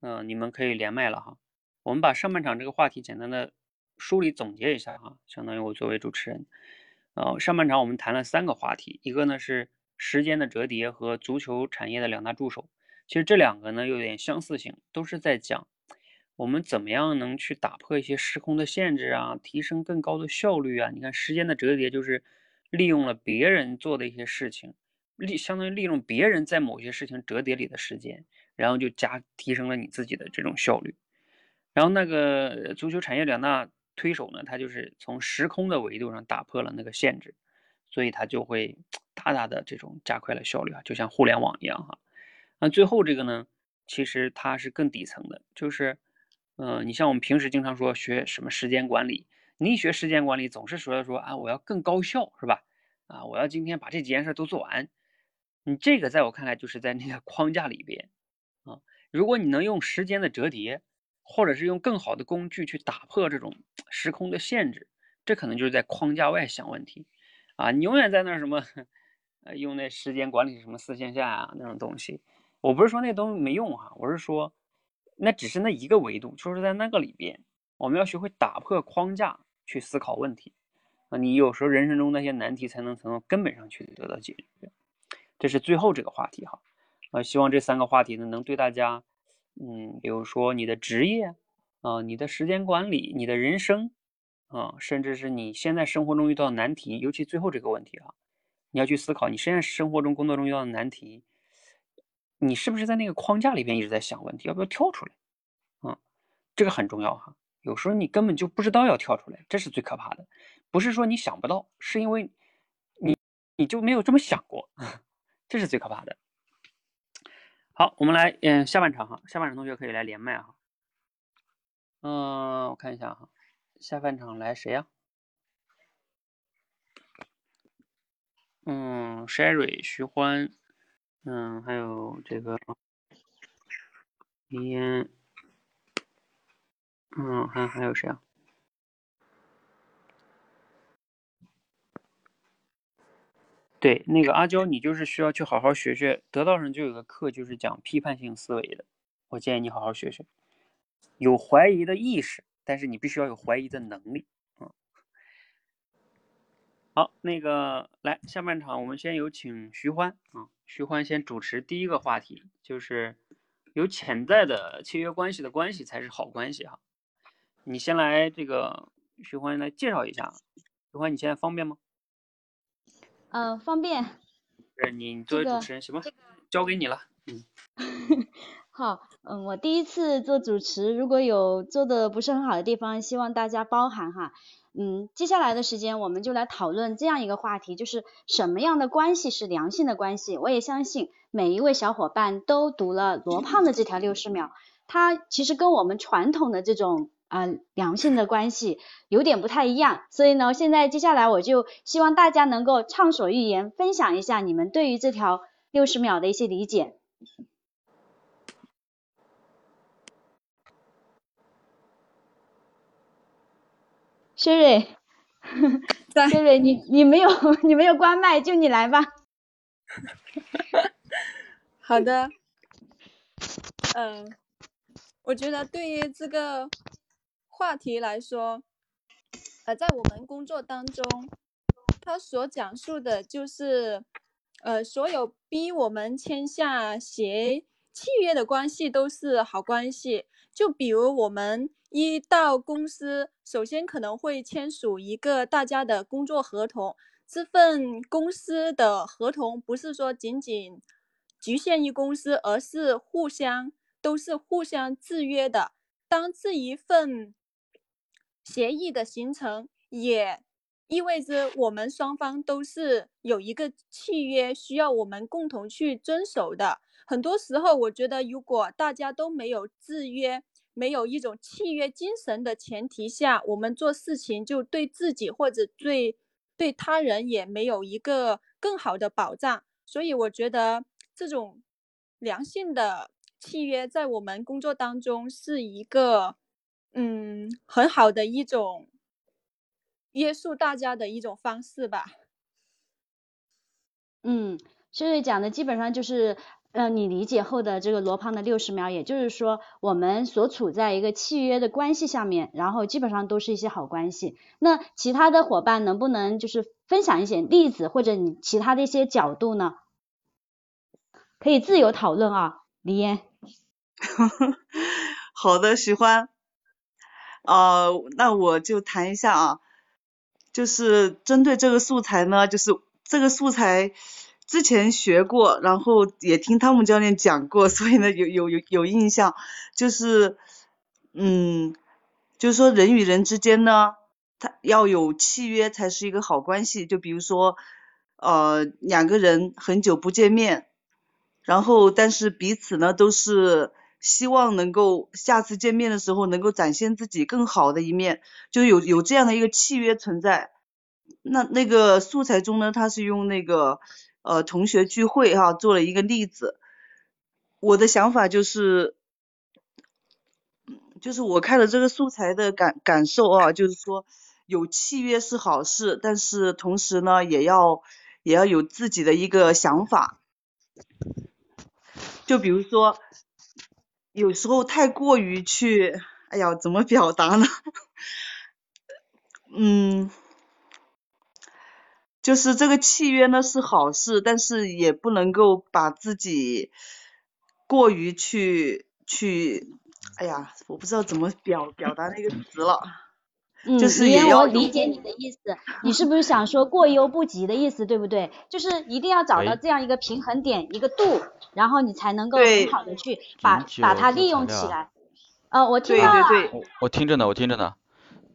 嗯，你们可以连麦了哈，我们把上半场这个话题简单的。梳理总结一下哈，相当于我作为主持人，呃，上半场我们谈了三个话题，一个呢是时间的折叠和足球产业的两大助手，其实这两个呢有点相似性，都是在讲我们怎么样能去打破一些时空的限制啊，提升更高的效率啊。你看时间的折叠就是利用了别人做的一些事情，利相当于利用别人在某些事情折叠里的时间，然后就加提升了你自己的这种效率。然后那个足球产业两大。推手呢，他就是从时空的维度上打破了那个限制，所以他就会 大大的这种加快了效率啊，就像互联网一样哈。那最后这个呢，其实它是更底层的，就是，嗯，你像我们平时经常说学什么时间管理，你一学时间管理总是说说啊，我要更高效是吧？啊，我要今天把这几件事都做完。你这个在我看来就是在那个框架里边啊，如果你能用时间的折叠。或者是用更好的工具去打破这种时空的限制，这可能就是在框架外想问题啊！你永远在那什么，呃，用那时间管理什么四线下啊那种东西，我不是说那东西没用哈，我是说那只是那一个维度，就是在那个里边，我们要学会打破框架去思考问题啊！你有时候人生中那些难题才能从根本上去得到解决。这是最后这个话题哈，啊，希望这三个话题呢能对大家。嗯，比如说你的职业啊，你的时间管理，你的人生啊，甚至是你现在生活中遇到的难题，尤其最后这个问题啊，你要去思考，你现在生活中、工作中遇到的难题，你是不是在那个框架里边一直在想问题，要不要跳出来？啊，这个很重要哈。有时候你根本就不知道要跳出来，这是最可怕的。不是说你想不到，是因为你你就没有这么想过，这是最可怕的。好，我们来，嗯，下半场哈，下半场同学可以来连麦哈。嗯，我看一下哈，下半场来谁呀？嗯，Sherry、徐欢，嗯，还有这个李嫣，嗯，还还有谁啊？对，那个阿娇，你就是需要去好好学学。得道上就有个课，就是讲批判性思维的。我建议你好好学学。有怀疑的意识，但是你必须要有怀疑的能力。嗯，好，那个来下半场，我们先有请徐欢啊。徐欢先主持第一个话题，就是有潜在的契约关系的关系才是好关系哈。你先来这个徐欢来介绍一下，徐欢你现在方便吗？嗯，方便。对你作为主持人行吗？交给你了。嗯，好，嗯，我第一次做主持，如果有做的不是很好的地方，希望大家包涵哈。嗯，接下来的时间我们就来讨论这样一个话题，就是什么样的关系是良性的关系。我也相信每一位小伙伴都读了罗胖的这条六十秒，它其实跟我们传统的这种啊、呃良性的关系有点不太一样。所以呢，现在接下来我就希望大家能够畅所欲言，分享一下你们对于这条六十秒的一些理解。薛蕊，在薛蕊，你你没有你没有关麦，就你来吧。好的，嗯，我觉得对于这个话题来说，呃，在我们工作当中，他所讲述的就是，呃，所有逼我们签下协契约的关系都是好关系。就比如我们一到公司，首先可能会签署一个大家的工作合同，这份公司的合同不是说仅仅局限于公司，而是互相都是互相制约的。当这一份协议的形成，也意味着我们双方都是有一个契约需要我们共同去遵守的。很多时候，我觉得如果大家都没有制约，没有一种契约精神的前提下，我们做事情就对自己或者对对他人也没有一个更好的保障。所以，我觉得这种良性的契约在我们工作当中是一个嗯很好的一种约束大家的一种方式吧。嗯，薛瑞讲的基本上就是，呃，你理解后的这个罗胖的六十秒，也就是说，我们所处在一个契约的关系下面，然后基本上都是一些好关系。那其他的伙伴能不能就是分享一些例子，或者你其他的一些角度呢？可以自由讨论啊，李嫣。好的，喜欢。呃，那我就谈一下啊，就是针对这个素材呢，就是这个素材之前学过，然后也听汤姆教练讲过，所以呢有有有有印象，就是嗯，就是说人与人之间呢，他要有契约才是一个好关系，就比如说呃两个人很久不见面。然后，但是彼此呢都是希望能够下次见面的时候能够展现自己更好的一面，就有有这样的一个契约存在。那那个素材中呢，他是用那个呃同学聚会哈、做了一个例子。我的想法就是，就是我看了这个素材的感感受啊，就是说有契约是好事，但是同时呢也要也要有自己的一个想法。就比如说，有时候太过于去，哎呀，怎么表达呢？嗯，就是这个契约呢是好事，但是也不能够把自己过于去去，哎呀，我不知道怎么表表达那个词了。嗯，就是我理解你的意思，你是不是想说过犹不及的意思，对不对？就是一定要找到这样一个平衡点，一个度，然后你才能够很好的去把把它利用起来。呃，我听对到了，对对，我我听着呢，我听着呢。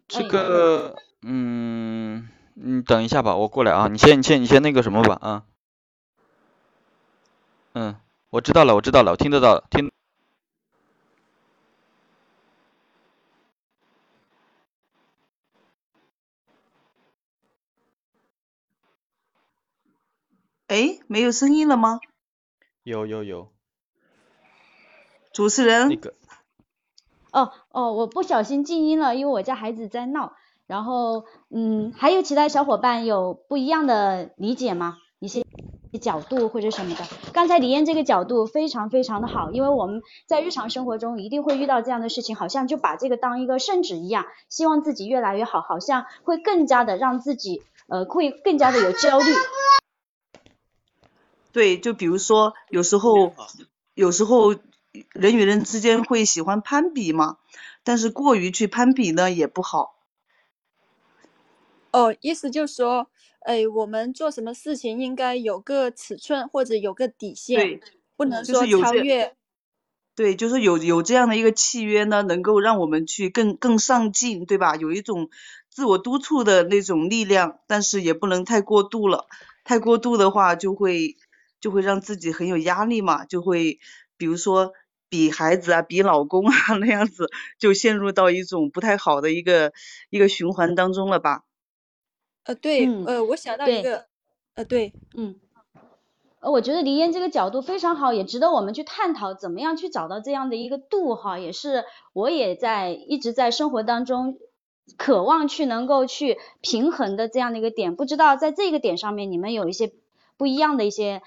这哎个，嗯，你等一下吧，我过来啊。你先，你先，你先那个什么吧，啊。嗯，我知道了，我知道了，我听得到，听。哎，没有声音了吗？有有有，主持人那，个，哦哦，我不小心静音了，因为我家孩子在闹。然后，嗯，还有其他小伙伴有不一样的理解吗？一些角度或者什么的。刚才李燕这个角度非常非常的好，因为我们在日常生活中一定会遇到这样的事情，好像就把这个当一个圣旨一样，希望自己越来越好，好像会更加的让自己呃会更加的有焦虑。对，就比如说有时候，有时候人与人之间会喜欢攀比嘛，但是过于去攀比呢也不好。哦，意思就是说，哎，我们做什么事情应该有个尺寸或者有个底线，对，不能说就是有超越。对，就是有有这样的一个契约呢，能够让我们去更更上进，对吧？有一种自我督促的那种力量，但是也不能太过度了，太过度的话就会就会让自己很有压力嘛，就会比如说比孩子啊，比老公啊 那样子，就陷入到一种不太好的一个一个循环当中了吧？呃，对，嗯呃，我想到一个，呃，对，嗯，呃，我觉得黎燕这个角度非常好，也值得我们去探讨，怎么样去找到这样的一个度哈，也是我也在一直在生活当中渴望去能够去平衡的这样的一个点。不知道在这个点上面，你们有一些不一样的一些，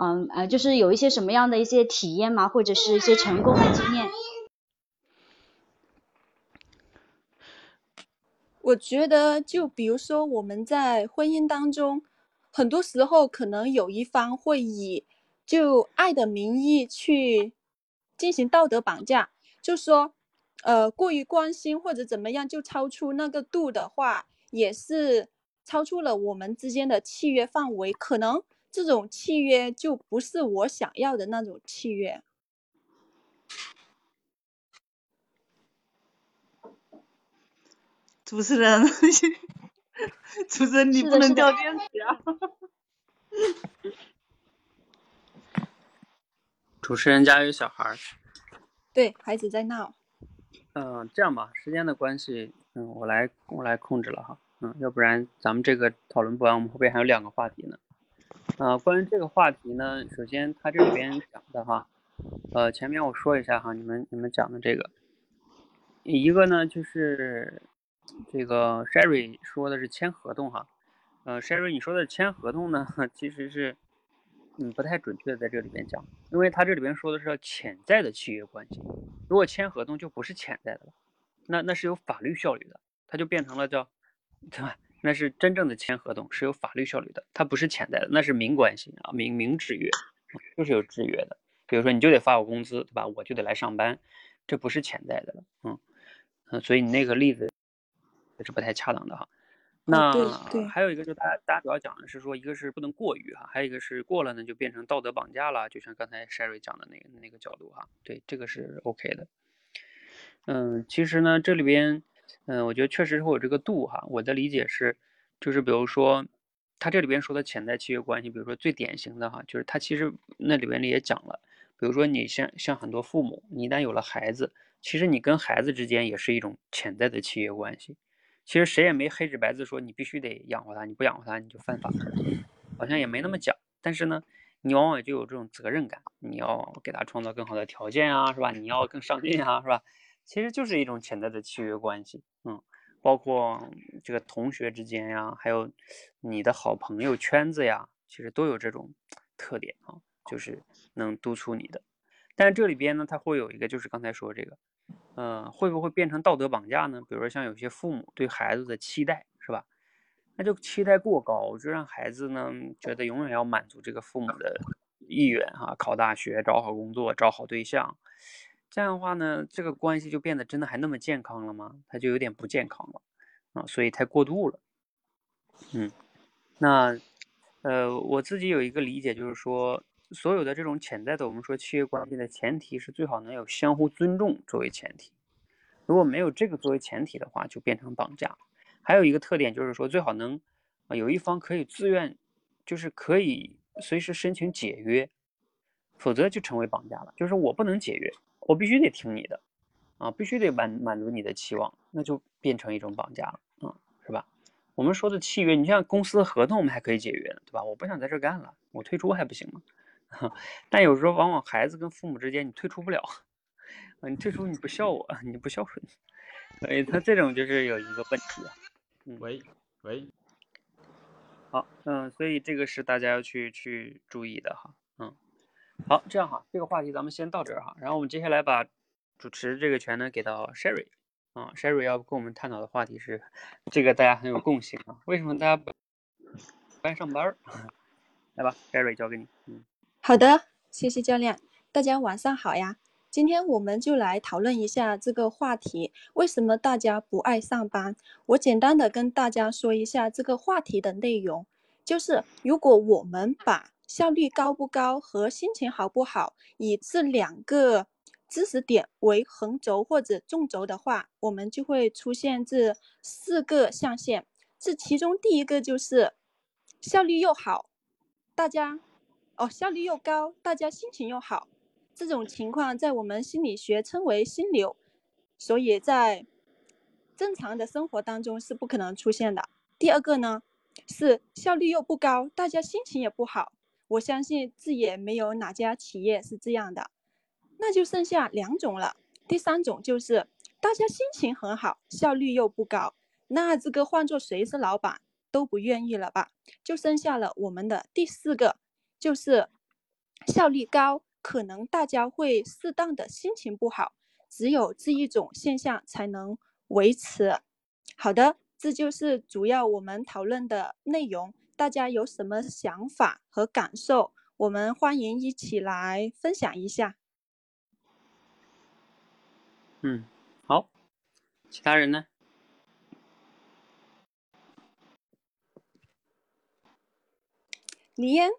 嗯呃，就是有一些什么样的一些体验吗？或者是一些成功的经验？我觉得，就比如说我们在婚姻当中，很多时候可能有一方会以就爱的名义去进行道德绑架，就说，呃，过于关心或者怎么样，就超出那个度的话，也是超出了我们之间的契约范围，可能这种契约就不是我想要的那种契约。主持人，主持人你不能掉链子啊。主持人家有小孩儿，对，孩子在闹。嗯、这样吧，时间的关系，嗯，我来我来控制了哈，嗯，要不然咱们这个讨论不完，我们后边还有两个话题呢。啊、关于这个话题呢，首先他这里边讲的哈，呃，前面我说一下哈，你们你们讲的这个，一个呢就是这个 Sherry 说的是签合同哈，呃，Sherry 你说的签合同呢，其实是嗯不太准确的在这里边讲，因为他这里边说的是潜在的契约关系，如果签合同就不是潜在的了，那那是有法律效力的，它就变成了叫对吧？那是真正的签合同，是有法律效率的，它不是潜在的，那是明关系啊，明明制约，就是有制约的。比如说你就得发我工资，对吧？我就得来上班，这不是潜在的了，嗯嗯，所以你那个例子也是不太恰当的哈。那、对对还有一个就是大家大家主要讲的是说，一个是不能过于哈，还有一个是过了呢就变成道德绑架了，就像刚才 Sherry 讲的那个那个角度哈，对，这个是 OK 的。嗯，其实呢，这里边，嗯，我觉得确实会有这个度哈。我的理解是，就是比如说，他这里边说的潜在契约关系，比如说最典型的哈，就是他其实那里边里也讲了，比如说你像像很多父母，你一旦有了孩子，其实你跟孩子之间也是一种潜在的契约关系。其实谁也没黑纸白字说你必须得养活他，你不养活他你就犯法，好像也没那么讲。但是呢，你往往就有这种责任感，你要给他创造更好的条件啊，是吧？你要更上进啊，是吧？其实就是一种潜在的契约关系，嗯，包括这个同学之间呀，还有你的好朋友圈子呀，其实都有这种特点啊，就是能督促你的。但这里边呢，它会有一个，就是刚才说这个，呃，会不会变成道德绑架呢？比如说像有些父母对孩子的期待，是吧？那就期待过高，就让孩子呢觉得永远要满足这个父母的意愿哈、考大学、找好工作、找好对象。这样的话呢，这个关系就变得真的还那么健康了吗？它就有点不健康了啊，所以太过度了。嗯，那呃，我自己有一个理解，就是说，所有的这种潜在的我们说契约关系的前提是最好能有相互尊重作为前提。如果没有这个作为前提的话，就变成绑架。还有一个特点就是说，最好能啊有一方可以自愿，就是可以随时申请解约，否则就成为绑架了。就是我不能解约，我必须得听你的，啊，必须得满满足你的期望，那就变成一种绑架了，啊，是吧？我们说的契约，你像公司合同，我们还可以解约呢，对吧？我不想在这干了，我退出还不行吗？但有时候往往孩子跟父母之间，你退出不了，啊，你退出你不孝我，你不孝顺，所以他这种就是有一个问题啊。嗯，喂喂，好，嗯，所以这个是大家要去去注意的哈，嗯，好，这样哈，这个话题咱们先到这儿哈，然后我们接下来把主持这个权呢给到 Sherry，啊，Sherry 要跟我们探讨的话题是，这个大家很有共性啊，为什么大家不不爱上班儿？来吧，Sherry 交给你，嗯，好的，谢谢教练，大家晚上好呀。今天我们就来讨论一下这个话题：为什么大家不爱上班？我简单的跟大家说一下这个话题的内容，就是如果我们把效率高不高和心情好不好以这两个知识点为横轴或者纵轴的话，我们就会出现这四个象限。这其中第一个就是效率又好，大家哦效率又高，大家心情又好。这种情况在我们心理学称为心流，所以在正常的生活当中是不可能出现的。第二个呢是效率又不高，大家心情也不好。我相信这也没有哪家企业是这样的。那就剩下两种了。第三种就是大家心情很好，效率又不高，那这个换做谁是老板都不愿意了吧？就剩下了我们的第四个，就是效率高。可能大家会适当的心情不好，只有这一种现象才能维持。好的，这就是主要我们讨论的内容。大家有什么想法和感受？我们欢迎一起来分享一下。嗯，好，其他人呢？李嫣，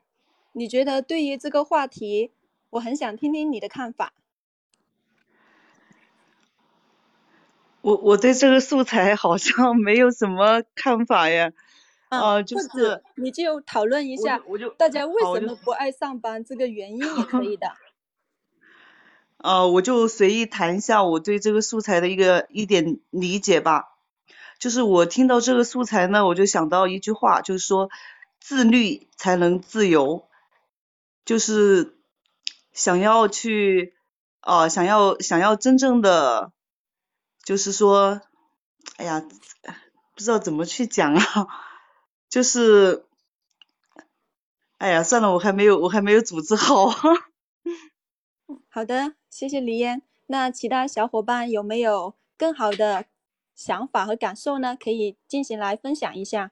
你觉得对于这个话题？我很想听听你的看法。我我对这个素材好像没有什么看法呀。啊，就是你就讨论一下，我就大家为什么不爱上班，这个原因也可以的。呃，我就随意谈一下我对这个素材的一个一点理解吧。就是我听到这个素材呢，我就想到一句话，就是说自律才能自由，就是。想要去，呃，想要想要真正的，就是说，哎呀，不知道怎么去讲啊，就是，哎呀，算了，我还没有我还没有组织好。好的，谢谢李嫣。那其他小伙伴有没有更好的想法和感受呢？可以进行来分享一下。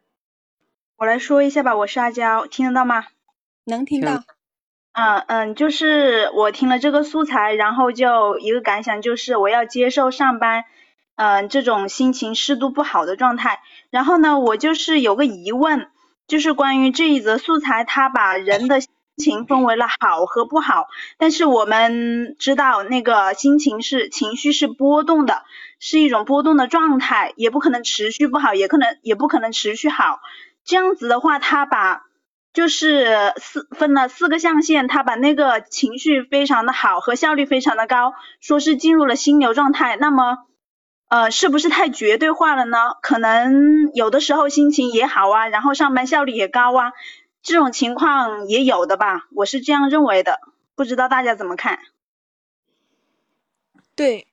我来说一下吧，我是阿娇，听得到吗？能听到。嗯嗯，就是我听了这个素材，然后就一个感想，就是我要接受上班，嗯，这种心情适度不好的状态。然后呢，我就是有个疑问，就是关于这一则素材，它把人的心情分为了好和不好。但是我们知道，那个心情是情绪是波动的，是一种波动的状态，也不可能持续不好，也可能也不可能持续好。这样子的话，它把就是四分了四个象限，他把那个情绪非常的好和效率非常的高，说是进入了心流状态。那么，呃，是不是太绝对化了呢？可能有的时候心情也好啊，然后上班效率也高啊，这种情况也有的吧，我是这样认为的，不知道大家怎么看？对，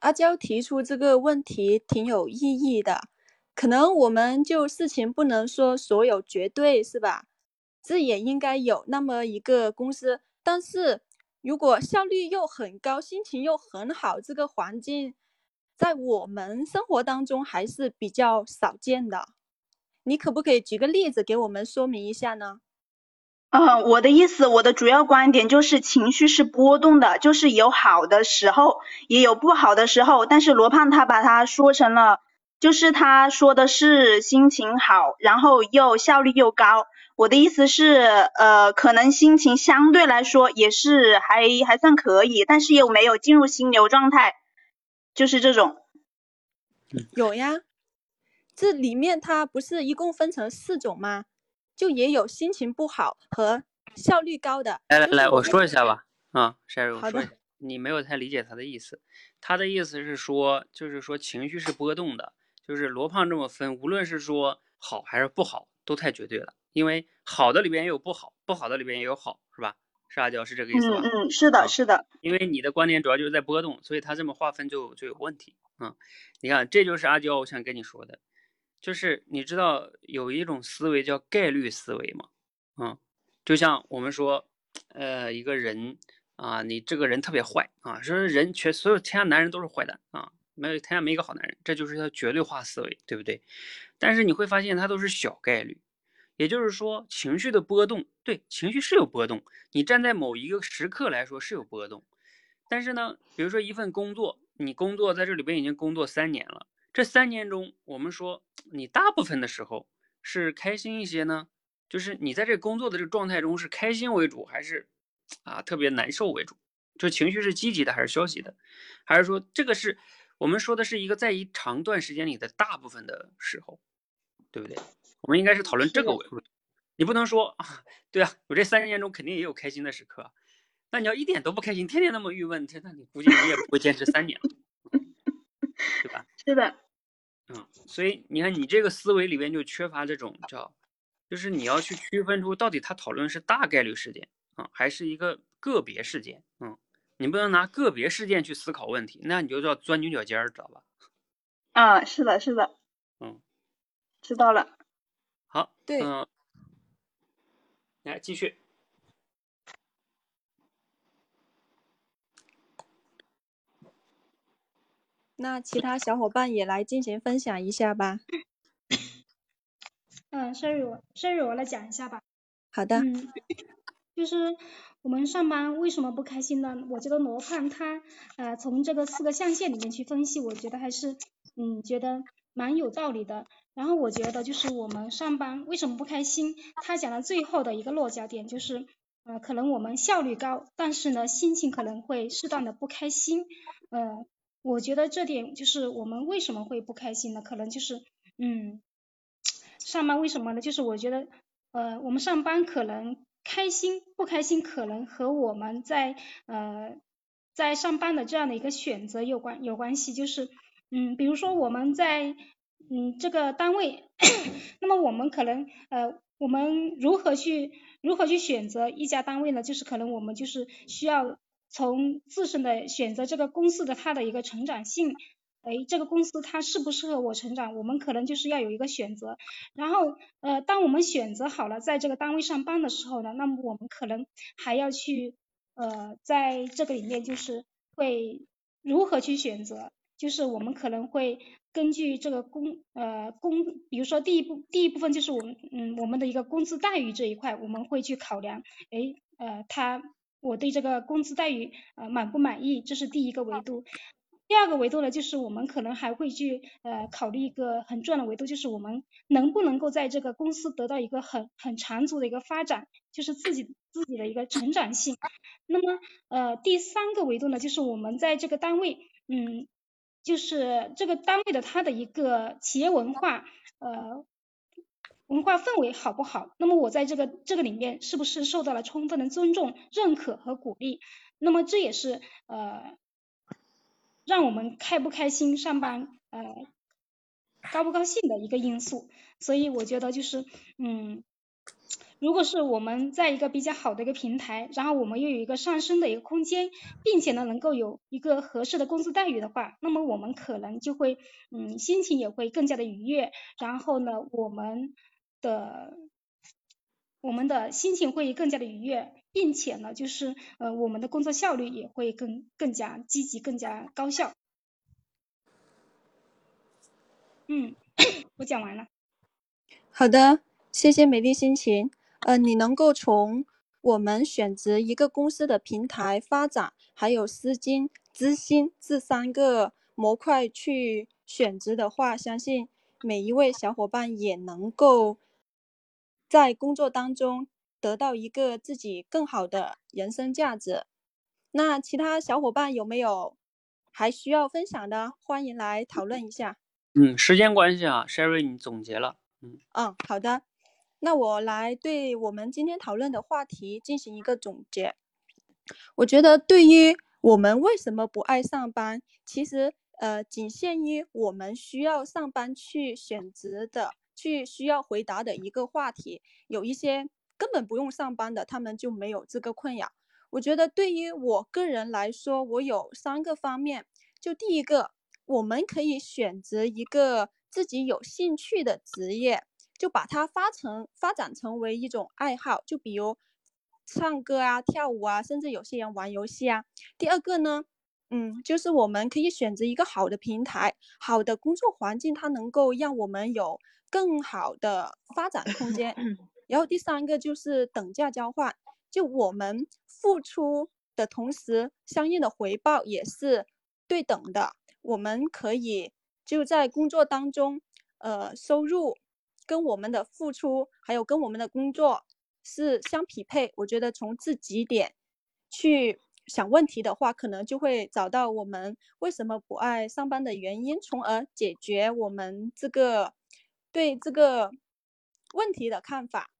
阿娇提出这个问题挺有意义的，可能我们就事情不能说所有绝对，是吧？这也应该有那么一个公司，但是如果效率又很高，心情又很好，这个环境在我们生活当中还是比较少见的。你可不可以举个例子给我们说明一下呢？嗯，我的意思，我的主要观点就是情绪是波动的，就是有好的时候，也有不好的时候。但是罗胖他把它说成了，就是他说的是心情好，然后又效率又高。我的意思是，呃，可能心情相对来说也是还还算可以，但是又没有进入心流状态，就是这种。有呀，这里面它不是一共分成四种吗？就也有心情不好和效率高的。来来来，我说一下吧。啊，Sherry，我说一下，你没有太理解他的意思。他的意思是说，就是说情绪是波动的，就是罗胖这么分，无论是说好还是不好，都太绝对了。因为好的里边也有不好，不好的里边也有好，是吧？是阿娇是这个意思吧？嗯嗯，是的，是的。因为你的观点主要就是在波动，所以他这么划分就就有问题啊。你看，这就是阿娇我想跟你说的，就是你知道有一种思维叫概率思维吗？啊，就像我们说，呃，一个人啊，你这个人特别坏啊，说人全所有天下男人都是坏蛋啊，没有天下没一个好男人，这就是叫绝对化思维，对不对？但是你会发现它都是小概率。也就是说，情绪的波动，对情绪是有波动。你站在某一个时刻来说是有波动，但是呢，比如说一份工作，你工作在这里边已经工作三年了，这三年中，我们说你大部分的时候是开心一些呢，就是你在这工作的这个状态中是开心为主，还是啊特别难受为主？就情绪是积极的还是消极的？还是说这个是我们说的是一个在一长段时间里的大部分的时候，对不对？我们应该是讨论这个维度。你不能说啊，对啊，我这三十年中肯定也有开心的时刻。那你要一点都不开心，天天那么郁闷，那你估计你也不会坚持三年了，对吧？是的，嗯，所以你看，你这个思维里边就缺乏这种叫，就是你要去区分出到底他讨论是大概率事件啊，还是一个个别事件，嗯，你不能拿个别事件去思考问题，那你就叫钻牛角尖儿，知道吧？啊，是的，是的，嗯，知道了。好，对嗯，来继续。那其他小伙伴也来进行分享一下吧。嗯，Sherry 我 Sherry 我来讲一下吧。好的，嗯，就是我们上班为什么不开心呢？我觉得罗胖他呃从这个四个象限里面去分析，我觉得还是嗯觉得蛮有道理的。然后我觉得就是我们上班为什么不开心？他讲的最后的一个落脚点就是呃可能我们效率高，但是呢心情可能会适当的不开心。呃，我觉得这点就是我们为什么会不开心呢？可能就是嗯上班为什么呢？就是我觉得呃，我们上班可能开心不开心，可能和我们在呃在上班的这样的一个选择有关有关系。就是嗯，比如说我们在嗯这个单位，那么我们可能呃我们如何去如何去选择一家单位呢？就是可能我们就是需要从自身的选择这个公司的它的一个成长性。哎，这个公司它适不适合我成长？我们可能就是要有一个选择。然后，呃，当我们选择好了在这个单位上班的时候呢，那么我们可能还要去，呃，在这个里面就是会如何去选择？就是我们可能会根据这个工，呃，工，比如说第一步，第一部分就是我们，嗯，我们的一个工资待遇这一块，我们会去考量，哎，呃，他我对这个工资待遇，呃，满不满意？这是第一个维度。第二个维度呢，就是我们可能还会去呃考虑一个很重要的维度，就是我们能不能够在这个公司得到一个很很长足的一个发展，就是自己自己的一个成长性。那么呃第三个维度呢，就是我们在这个单位，嗯，就是这个单位的它的一个企业文化呃文化氛围好不好？那么我在这个这个里面是不是受到了充分的尊重、认可和鼓励？那么这也是呃。让我们开不开心上班，呃，高不高兴的一个因素。所以我觉得就是，嗯，如果是我们在一个比较好的一个平台，然后我们又有一个上升的一个空间，并且呢能够有一个合适的工资待遇的话，那么我们可能就会，嗯，心情也会更加的愉悦。然后呢，我们的我们的心情会更加的愉悦。并且呢，就是呃，我们的工作效率也会更更加积极，更加高效。嗯，我讲完了。好的，谢谢美丽心情。呃，你能够从我们选择一个公司的平台发展，还有资金、资薪这三个模块去选择的话，相信每一位小伙伴也能够在工作当中。得到一个自己更好的人生价值。那其他小伙伴有没有还需要分享的？欢迎来讨论一下。嗯，时间关系啊，Sherry 你总结了。嗯嗯，好的。那我来对我们今天讨论的话题进行一个总结。我觉得对于我们为什么不爱上班，其实呃仅限于我们需要上班去选择的、去需要回答的一个话题，有一些。根本不用上班的，他们就没有这个困扰。我觉得对于我个人来说，我有三个方面。就第一个，我们可以选择一个自己有兴趣的职业，就把它发成发展成为一种爱好。就比如唱歌啊、跳舞啊，甚至有些人玩游戏啊。第二个呢，嗯，就是我们可以选择一个好的平台、好的工作环境，它能够让我们有更好的发展空间。然后第三个就是等价交换，就我们付出的同时，相应的回报也是对等的。我们可以就在工作当中，呃，收入跟我们的付出，还有跟我们的工作是相匹配。我觉得从这几点去想问题的话，可能就会找到我们为什么不爱上班的原因，从而解决我们这个对这个问题的看法。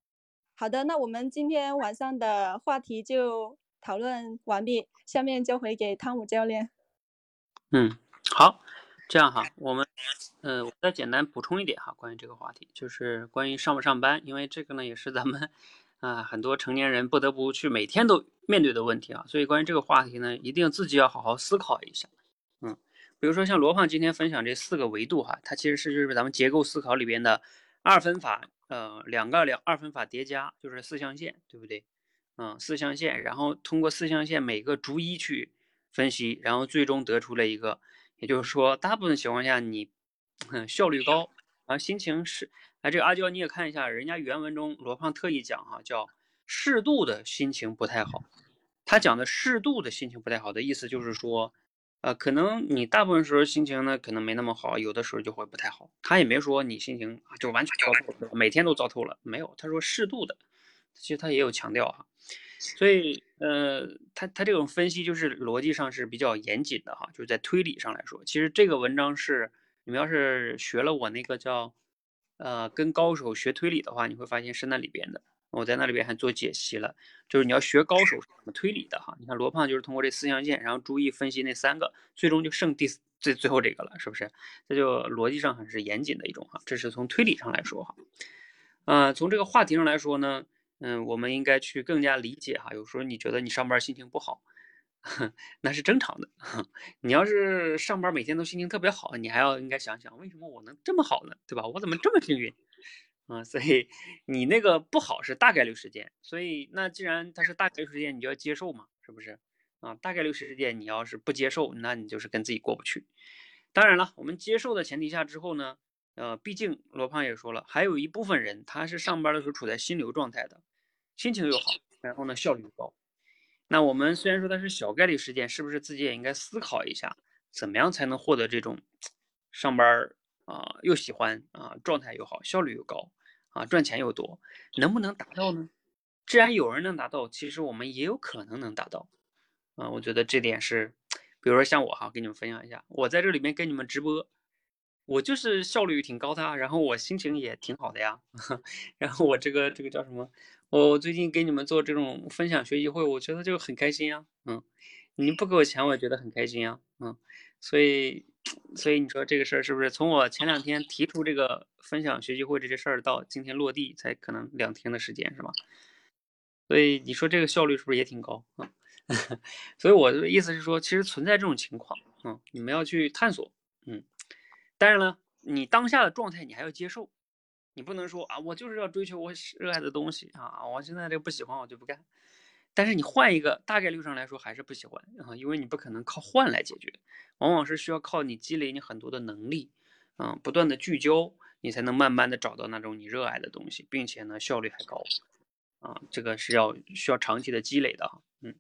好的，那我们今天晚上的话题就讨论完毕，下面交回给汤姆教练。嗯，好，这样哈，我们，呃，我再简单补充一点哈，关于这个话题，就是关于上不上班，因为这个呢也是咱们啊、很多成年人不得不去每天都面对的问题啊，所以关于这个话题呢，一定自己要好好思考一下。嗯，比如说像罗胖今天分享这四个维度哈，它其实是就是咱们结构思考里边的二分法，呃，两个两二分法叠加，就是四象限，对不对？嗯，四象限，然后通过四象限每个逐一去分析，然后最终得出了一个，也就是说，大部分情况下你，嗯，效率高，啊，心情是，哎，这个阿娇你也看一下，人家原文中罗胖特意讲哈，叫适度的心情不太好。他讲的适度的心情不太好的意思就是说，呃，可能你大部分时候心情呢可能没那么好，有的时候就会不太好。他也没说你心情啊就完全糟透了，每天都糟透了，没有，他说适度的，其实他也有强调哈。所以，呃，他他这种分析就是逻辑上是比较严谨的哈，就是在推理上来说，其实这个文章是你们要是学了我那个叫，呃，跟高手学推理的话，你会发现是那里边的，我在那里边还做解析了，就是你要学高手怎么推理的哈。你看罗胖就是通过这四象限，然后逐一分析那三个，最终就剩第最最后这个了，是不是？这就逻辑上很是严谨的一种哈，这是从推理上来说哈。呃，从这个话题上来说呢。嗯，我们应该去更加理解哈。有时候你觉得你上班心情不好，那是正常的。你要是上班每天都心情特别好，你还要应该想想，为什么我能这么好呢？对吧？我怎么这么幸运？啊，所以你那个不好是大概率事件。所以那既然它是大概率事件，你就要接受嘛，是不是？啊，大概率事件你要是不接受，那你就是跟自己过不去。当然了，我们接受的前提下之后呢？呃，毕竟罗胖也说了，还有一部分人他是上班的时候处在心流状态的，心情又好，然后呢效率又高。那我们虽然说它是小概率事件，是不是自己也应该思考一下，怎么样才能获得这种上班啊又喜欢啊状态又好，效率又高啊赚钱又多，能不能达到呢？既然有人能达到，其实我们也有可能能达到啊。我觉得这点是，比如说像我哈，给你们分享一下，我在这里面跟你们直播。我就是效率挺高的啊，然后我心情也挺好的呀，然后我这个这个叫什么？我最近给你们做这种分享学习会，我觉得就很开心呀，嗯，你不给我钱，我也觉得很开心呀，嗯，所以所以你说这个事儿是不是从我前两天提出这个分享学习会这些事儿到今天落地才可能两天的时间是吧？所以你说这个效率是不是也挺高啊？所以我的意思是说，其实存在这种情况，嗯，你们要去探索，嗯。但是呢，你当下的状态你还要接受，你不能说啊，我就是要追求我热爱的东西啊，我现在这不喜欢我就不干。但是你换一个，大概率上来说还是不喜欢啊，因为你不可能靠换来解决，往往是需要靠你积累你很多的能力，嗯，不断的聚焦，你才能慢慢的找到那种你热爱的东西，并且呢效率还高，啊，这个是要需要长期的积累的哈，嗯，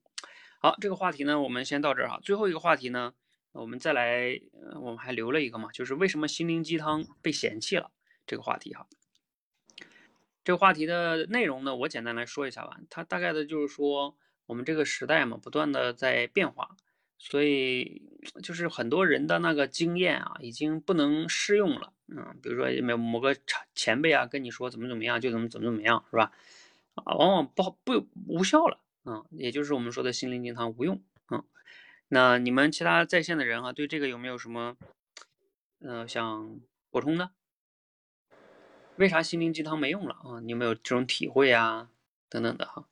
好，这个话题呢我们先到这儿哈，最后一个话题呢。我们再来，我们还留了一个嘛，就是为什么心灵鸡汤被嫌弃了这个话题哈。这个话题的内容呢，我简单来说一下吧。它大概的就是说，我们这个时代嘛，不断的在变化，所以就是很多人的那个经验啊，已经不能适用了。嗯，比如说某某个前辈啊，跟你说怎么怎么样，就怎么怎么怎么样，是吧？啊，往往不好不无效了。嗯，也就是我们说的心灵鸡汤无用。嗯。那你们其他在线的人哈，对这个有没有什么，嗯，想补充的？为啥心灵鸡汤没用了啊？你有没有这种体会啊？等等的哈。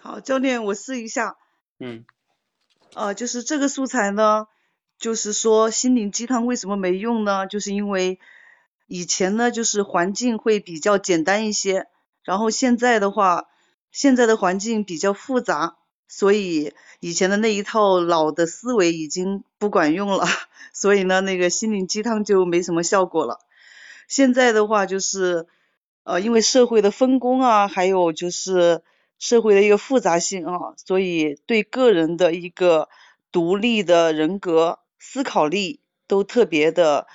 好，教练，我试一下。嗯。呃，就是这个素材呢，就是说心灵鸡汤为什么没用呢？就是因为以前呢，就是环境会比较简单一些，然后现在的话。现在的环境比较复杂，所以以前的那一套老的思维已经不管用了，所以呢，那个心灵鸡汤就没什么效果了。现在的话就是，呃，因为社会的分工啊，还有就是社会的一个复杂性啊，所以对个人的一个独立的人格、思考力都特别的，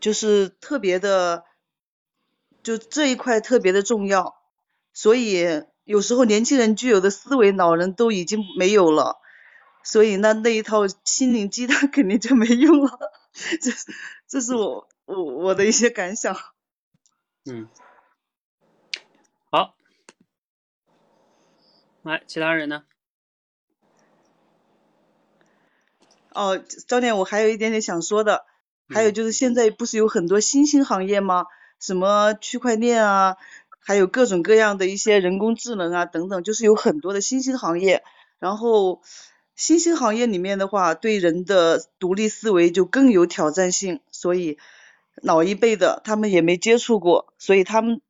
就是特别的，就这一块特别的重要。所以有时候年轻人具有的思维，老人都已经没有了。所以那那一套心灵鸡汤肯定就没用了。这这是我我我的一些感想。嗯，好，来，其他人呢？哦，教练，我还有一点点想说的，还有嗯就是现在不是有很多新兴行业吗？什么区块链啊，还有各种各样的一些人工智能啊等等，就是有很多的新兴行业。然后新兴行业里面的话，对人的独立思维就更有挑战性，所以老一辈的他们也没接触过，所以他们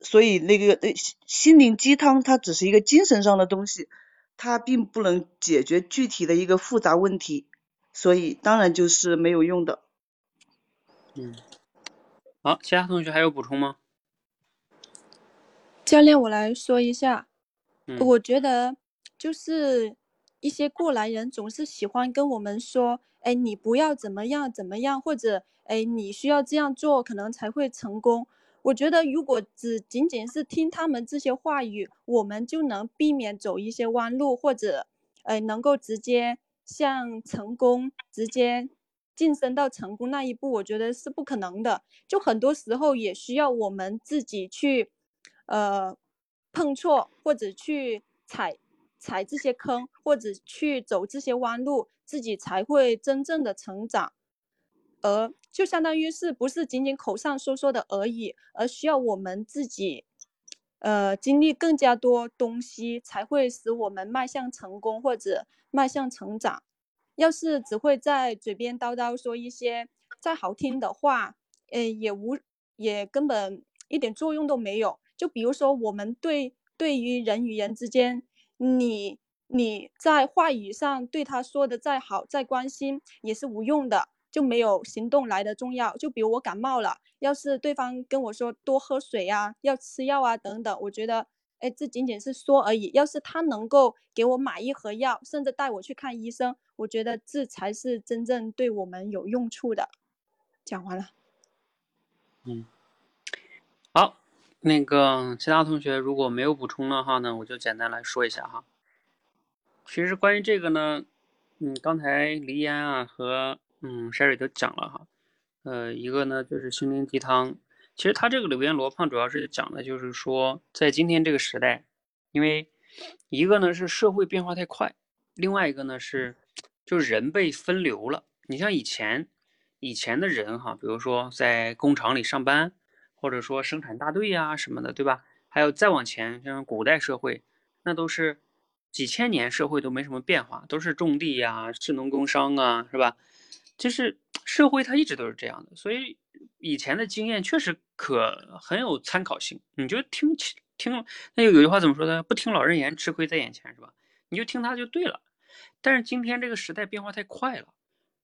所以那个心心灵鸡汤它只是一个精神上的东西，它并不能解决具体的一个复杂问题，所以当然就是没有用的。嗯，好，其他同学还有补充吗？教练，我来说一下，嗯我觉得就是一些过来人总是喜欢跟我们说，哎，你不要怎么样怎么样，或者哎，你需要这样做，可能才会成功。我觉得如果只仅仅是听他们这些话语，我们就能避免走一些弯路，或者哎，能够直接向成功直接晋升到成功那一步，我觉得是不可能的。就很多时候也需要我们自己去。呃碰错，或者去踩踩这些坑，或者去走这些弯路，自己才会真正的成长。而就相当于是不是仅仅口上说说的而已，而需要我们自己，呃，经历更加多东西，才会使我们迈向成功或者迈向成长。要是只会在嘴边叨叨说一些再好听的话，呃，也无也根本一点作用都没有。就比如说，我们对对于人与人之间，你你在话语上对他说的再好再关心，也是无用的，就没有行动来的重要。就比如我感冒了，要是对方跟我说多喝水啊，要吃药啊等等，我觉得，哎，这仅仅是说而已。要是他能够给我买一盒药，甚至带我去看医生，我觉得这才是真正对我们有用处的。讲完了。嗯，好，那个其他同学如果没有补充的话呢，我就简单来说一下哈。其实关于这个呢，嗯，刚才黎岩啊和嗯 Sherry 都讲了哈。呃，一个呢就是心灵鸡汤，其实他这个里边罗胖主要是讲的就是说，在今天这个时代，因为一个呢是社会变化太快，另外一个呢是就是人被分流了。你像以前以前的人哈，比如说在工厂里上班，或者说生产大队呀、什么的，对吧？还有再往前，像古代社会，那都是几千年社会都没什么变化，都是种地呀、士农工商啊，是吧？就是社会它一直都是这样的，所以以前的经验确实可很有参考性。你就听听，那有有句话怎么说的？不听老人言，吃亏在眼前，是吧？你就听他就对了。但是今天这个时代变化太快了，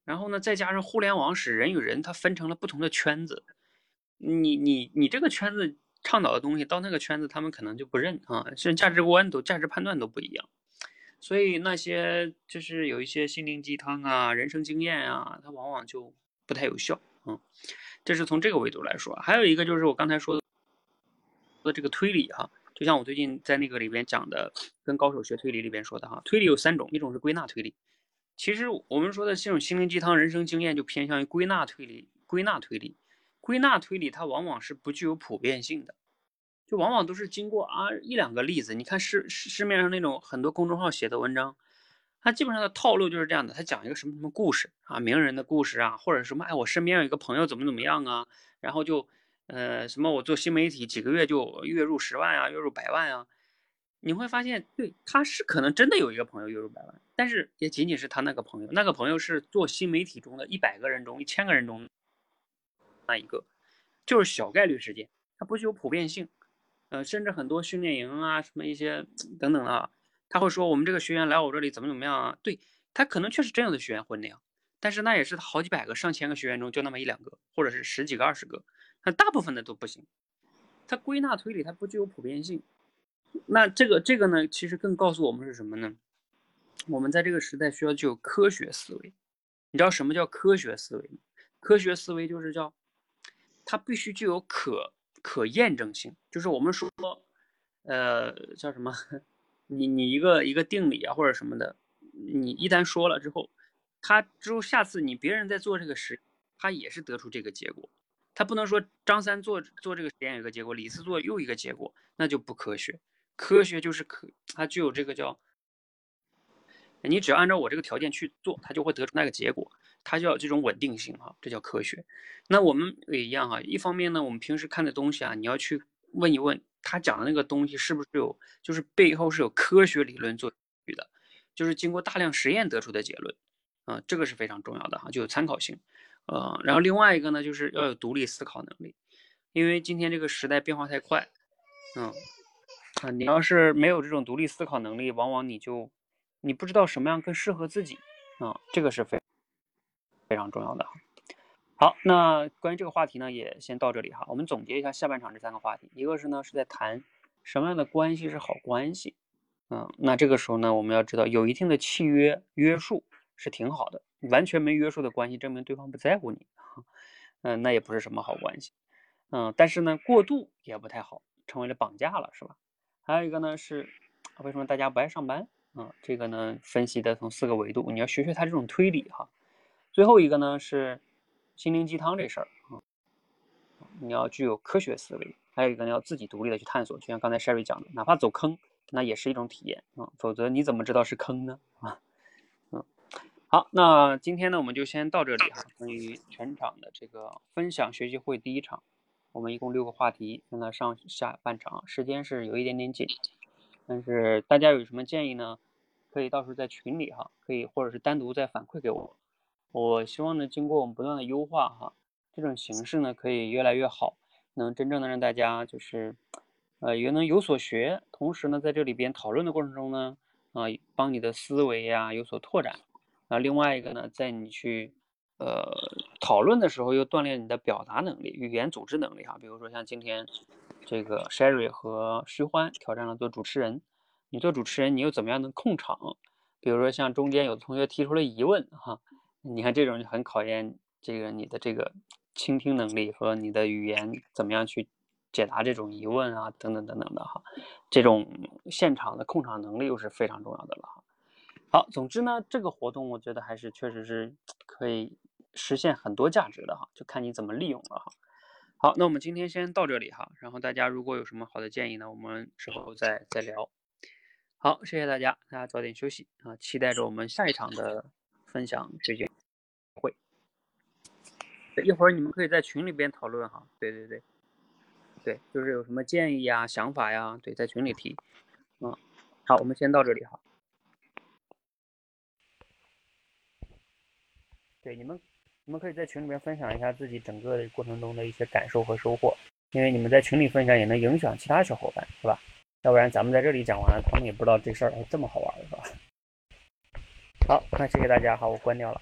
然后呢，再加上互联网使人与人他分成了不同的圈子，你你你这个圈子倡导的东西，到那个圈子他们可能就不认啊，甚至价值观都价值判断都不一样。所以那些就是有一些心灵鸡汤啊、人生经验啊，它往往就不太有效。嗯，这是从这个维度来说。还有一个就是我刚才说的这个推理哈、就像我最近在那个里边讲的，跟高手学推理里边说的哈，推理有三种，一种是归纳推理。其实我们说的这种心灵鸡汤、人生经验，就偏向于归纳推理。归纳推理，归纳推理它往往是不具有普遍性的。就往往都是经过啊一两个例子，你看市市面上那种很多公众号写的文章，它基本上的套路就是这样的，他讲一个什么什么故事啊，名人的故事啊，或者什么哎我身边有一个朋友怎么怎么样啊，然后就呃什么我做新媒体几个月就月入十万啊，月入百万啊，你会发现对他是可能真的有一个朋友月入百万，但是也仅仅是他那个朋友，那个朋友是做新媒体中的一百个人中一千个人中那一个，就是小概率事件，它不具有普遍性。呃，甚至很多训练营啊，什么一些等等的啊，他会说我们这个学员来我这里怎么怎么样啊？对他可能确实真有的学员会那样，但是那也是好几百个、上千个学员中就那么一两个，或者是十几个、二十个，那大部分的都不行。它归纳推理它不具有普遍性。那这个这个呢，其实更告诉我们是什么呢？我们在这个时代需要具有科学思维。你知道什么叫科学思维吗？科学思维就是叫它必须具有可可验证性，就是我们说，呃，叫什么？你你一个一个定理啊或者什么的，你一旦说了之后，他之后下次你别人在做这个实，他也是得出这个结果。他不能说张三做做这个实验有一个结果，李四做又一个结果，那就不科学。科学就是可，它具有这个叫，你只要按照我这个条件去做，它就会得出那个结果，它就要这种稳定性哈，这叫科学。那我们也一样哈，一方面呢，我们平时看的东西啊，你要去问一问他讲的那个东西是不是有，就是背后是有科学理论做据的，就是经过大量实验得出的结论，啊，这个是非常重要的哈，就有参考性。呃，然后另外一个呢，就是要有独立思考能力，因为今天这个时代变化太快，嗯，啊，你要是没有这种独立思考能力，往往你就你不知道什么样更适合自己，啊，这个是非非常重要的。好，那关于这个话题呢，也先到这里哈。我们总结一下下半场这三个话题，一个是呢是在谈什么样的关系是好关系，嗯，那这个时候呢，我们要知道有一定的契约约束是挺好的。完全没约束的关系，证明对方不在乎你，嗯，那也不是什么好关系，嗯，但是呢，过度也不太好，成为了绑架了，是吧？还有一个呢是，为什么大家不爱上班？啊，这个呢分析的从四个维度，你要学学他这种推理哈。最后一个呢是心灵鸡汤这事儿啊，你要具有科学思维，还有一个呢要自己独立的去探索，就像刚才 Sherry 讲的，哪怕走坑，那也是一种体验啊，否则你怎么知道是坑呢？啊？嗯好，那今天呢，我们就先到这里哈。关于全场的这个分享学习会第一场，我们一共六个话题，现在上下半场，时间是有一点点紧，但是大家有什么建议呢？可以到时候在群里哈，可以或者是单独再反馈给我。我希望呢，经过我们不断的优化哈，这种形式呢可以越来越好，能真正的让大家就是呃也能有所学，同时呢，在这里边讨论的过程中呢，啊，帮你的思维呀有所拓展。那另外一个呢，在你去呃讨论的时候，又锻炼你的表达能力、语言组织能力哈。比如说像今天这个 Sherry 和徐欢挑战了做主持人，你做主持人，你又怎么样能控场？比如说像中间有的同学提出了疑问哈，你看这种就很考验这个你的这个倾听能力和你的语言怎么样去解答这种疑问啊，等等等等的哈。这种现场的控场能力又是非常重要的了哈。好，总之呢，这个活动我觉得还是确实是可以实现很多价值的哈，就看你怎么利用了哈。好，那我们今天先到这里哈，然后大家如果有什么好的建议呢，我们之后再再聊。好，谢谢大家，大家早点休息啊，期待着我们下一场的分享学习会。一会儿你们可以在群里边讨论哈，对对对，对，就是有什么建议呀、想法呀，对，在群里提。嗯，好，我们先到这里哈。对你们，你们可以在群里面分享一下自己整个的过程中的一些感受和收获，因为你们在群里分享也能影响其他小伙伴，是吧？要不然咱们在这里讲完了，他们也不知道这事儿还这么好玩，是吧？好，那谢谢大家，好，我关掉了。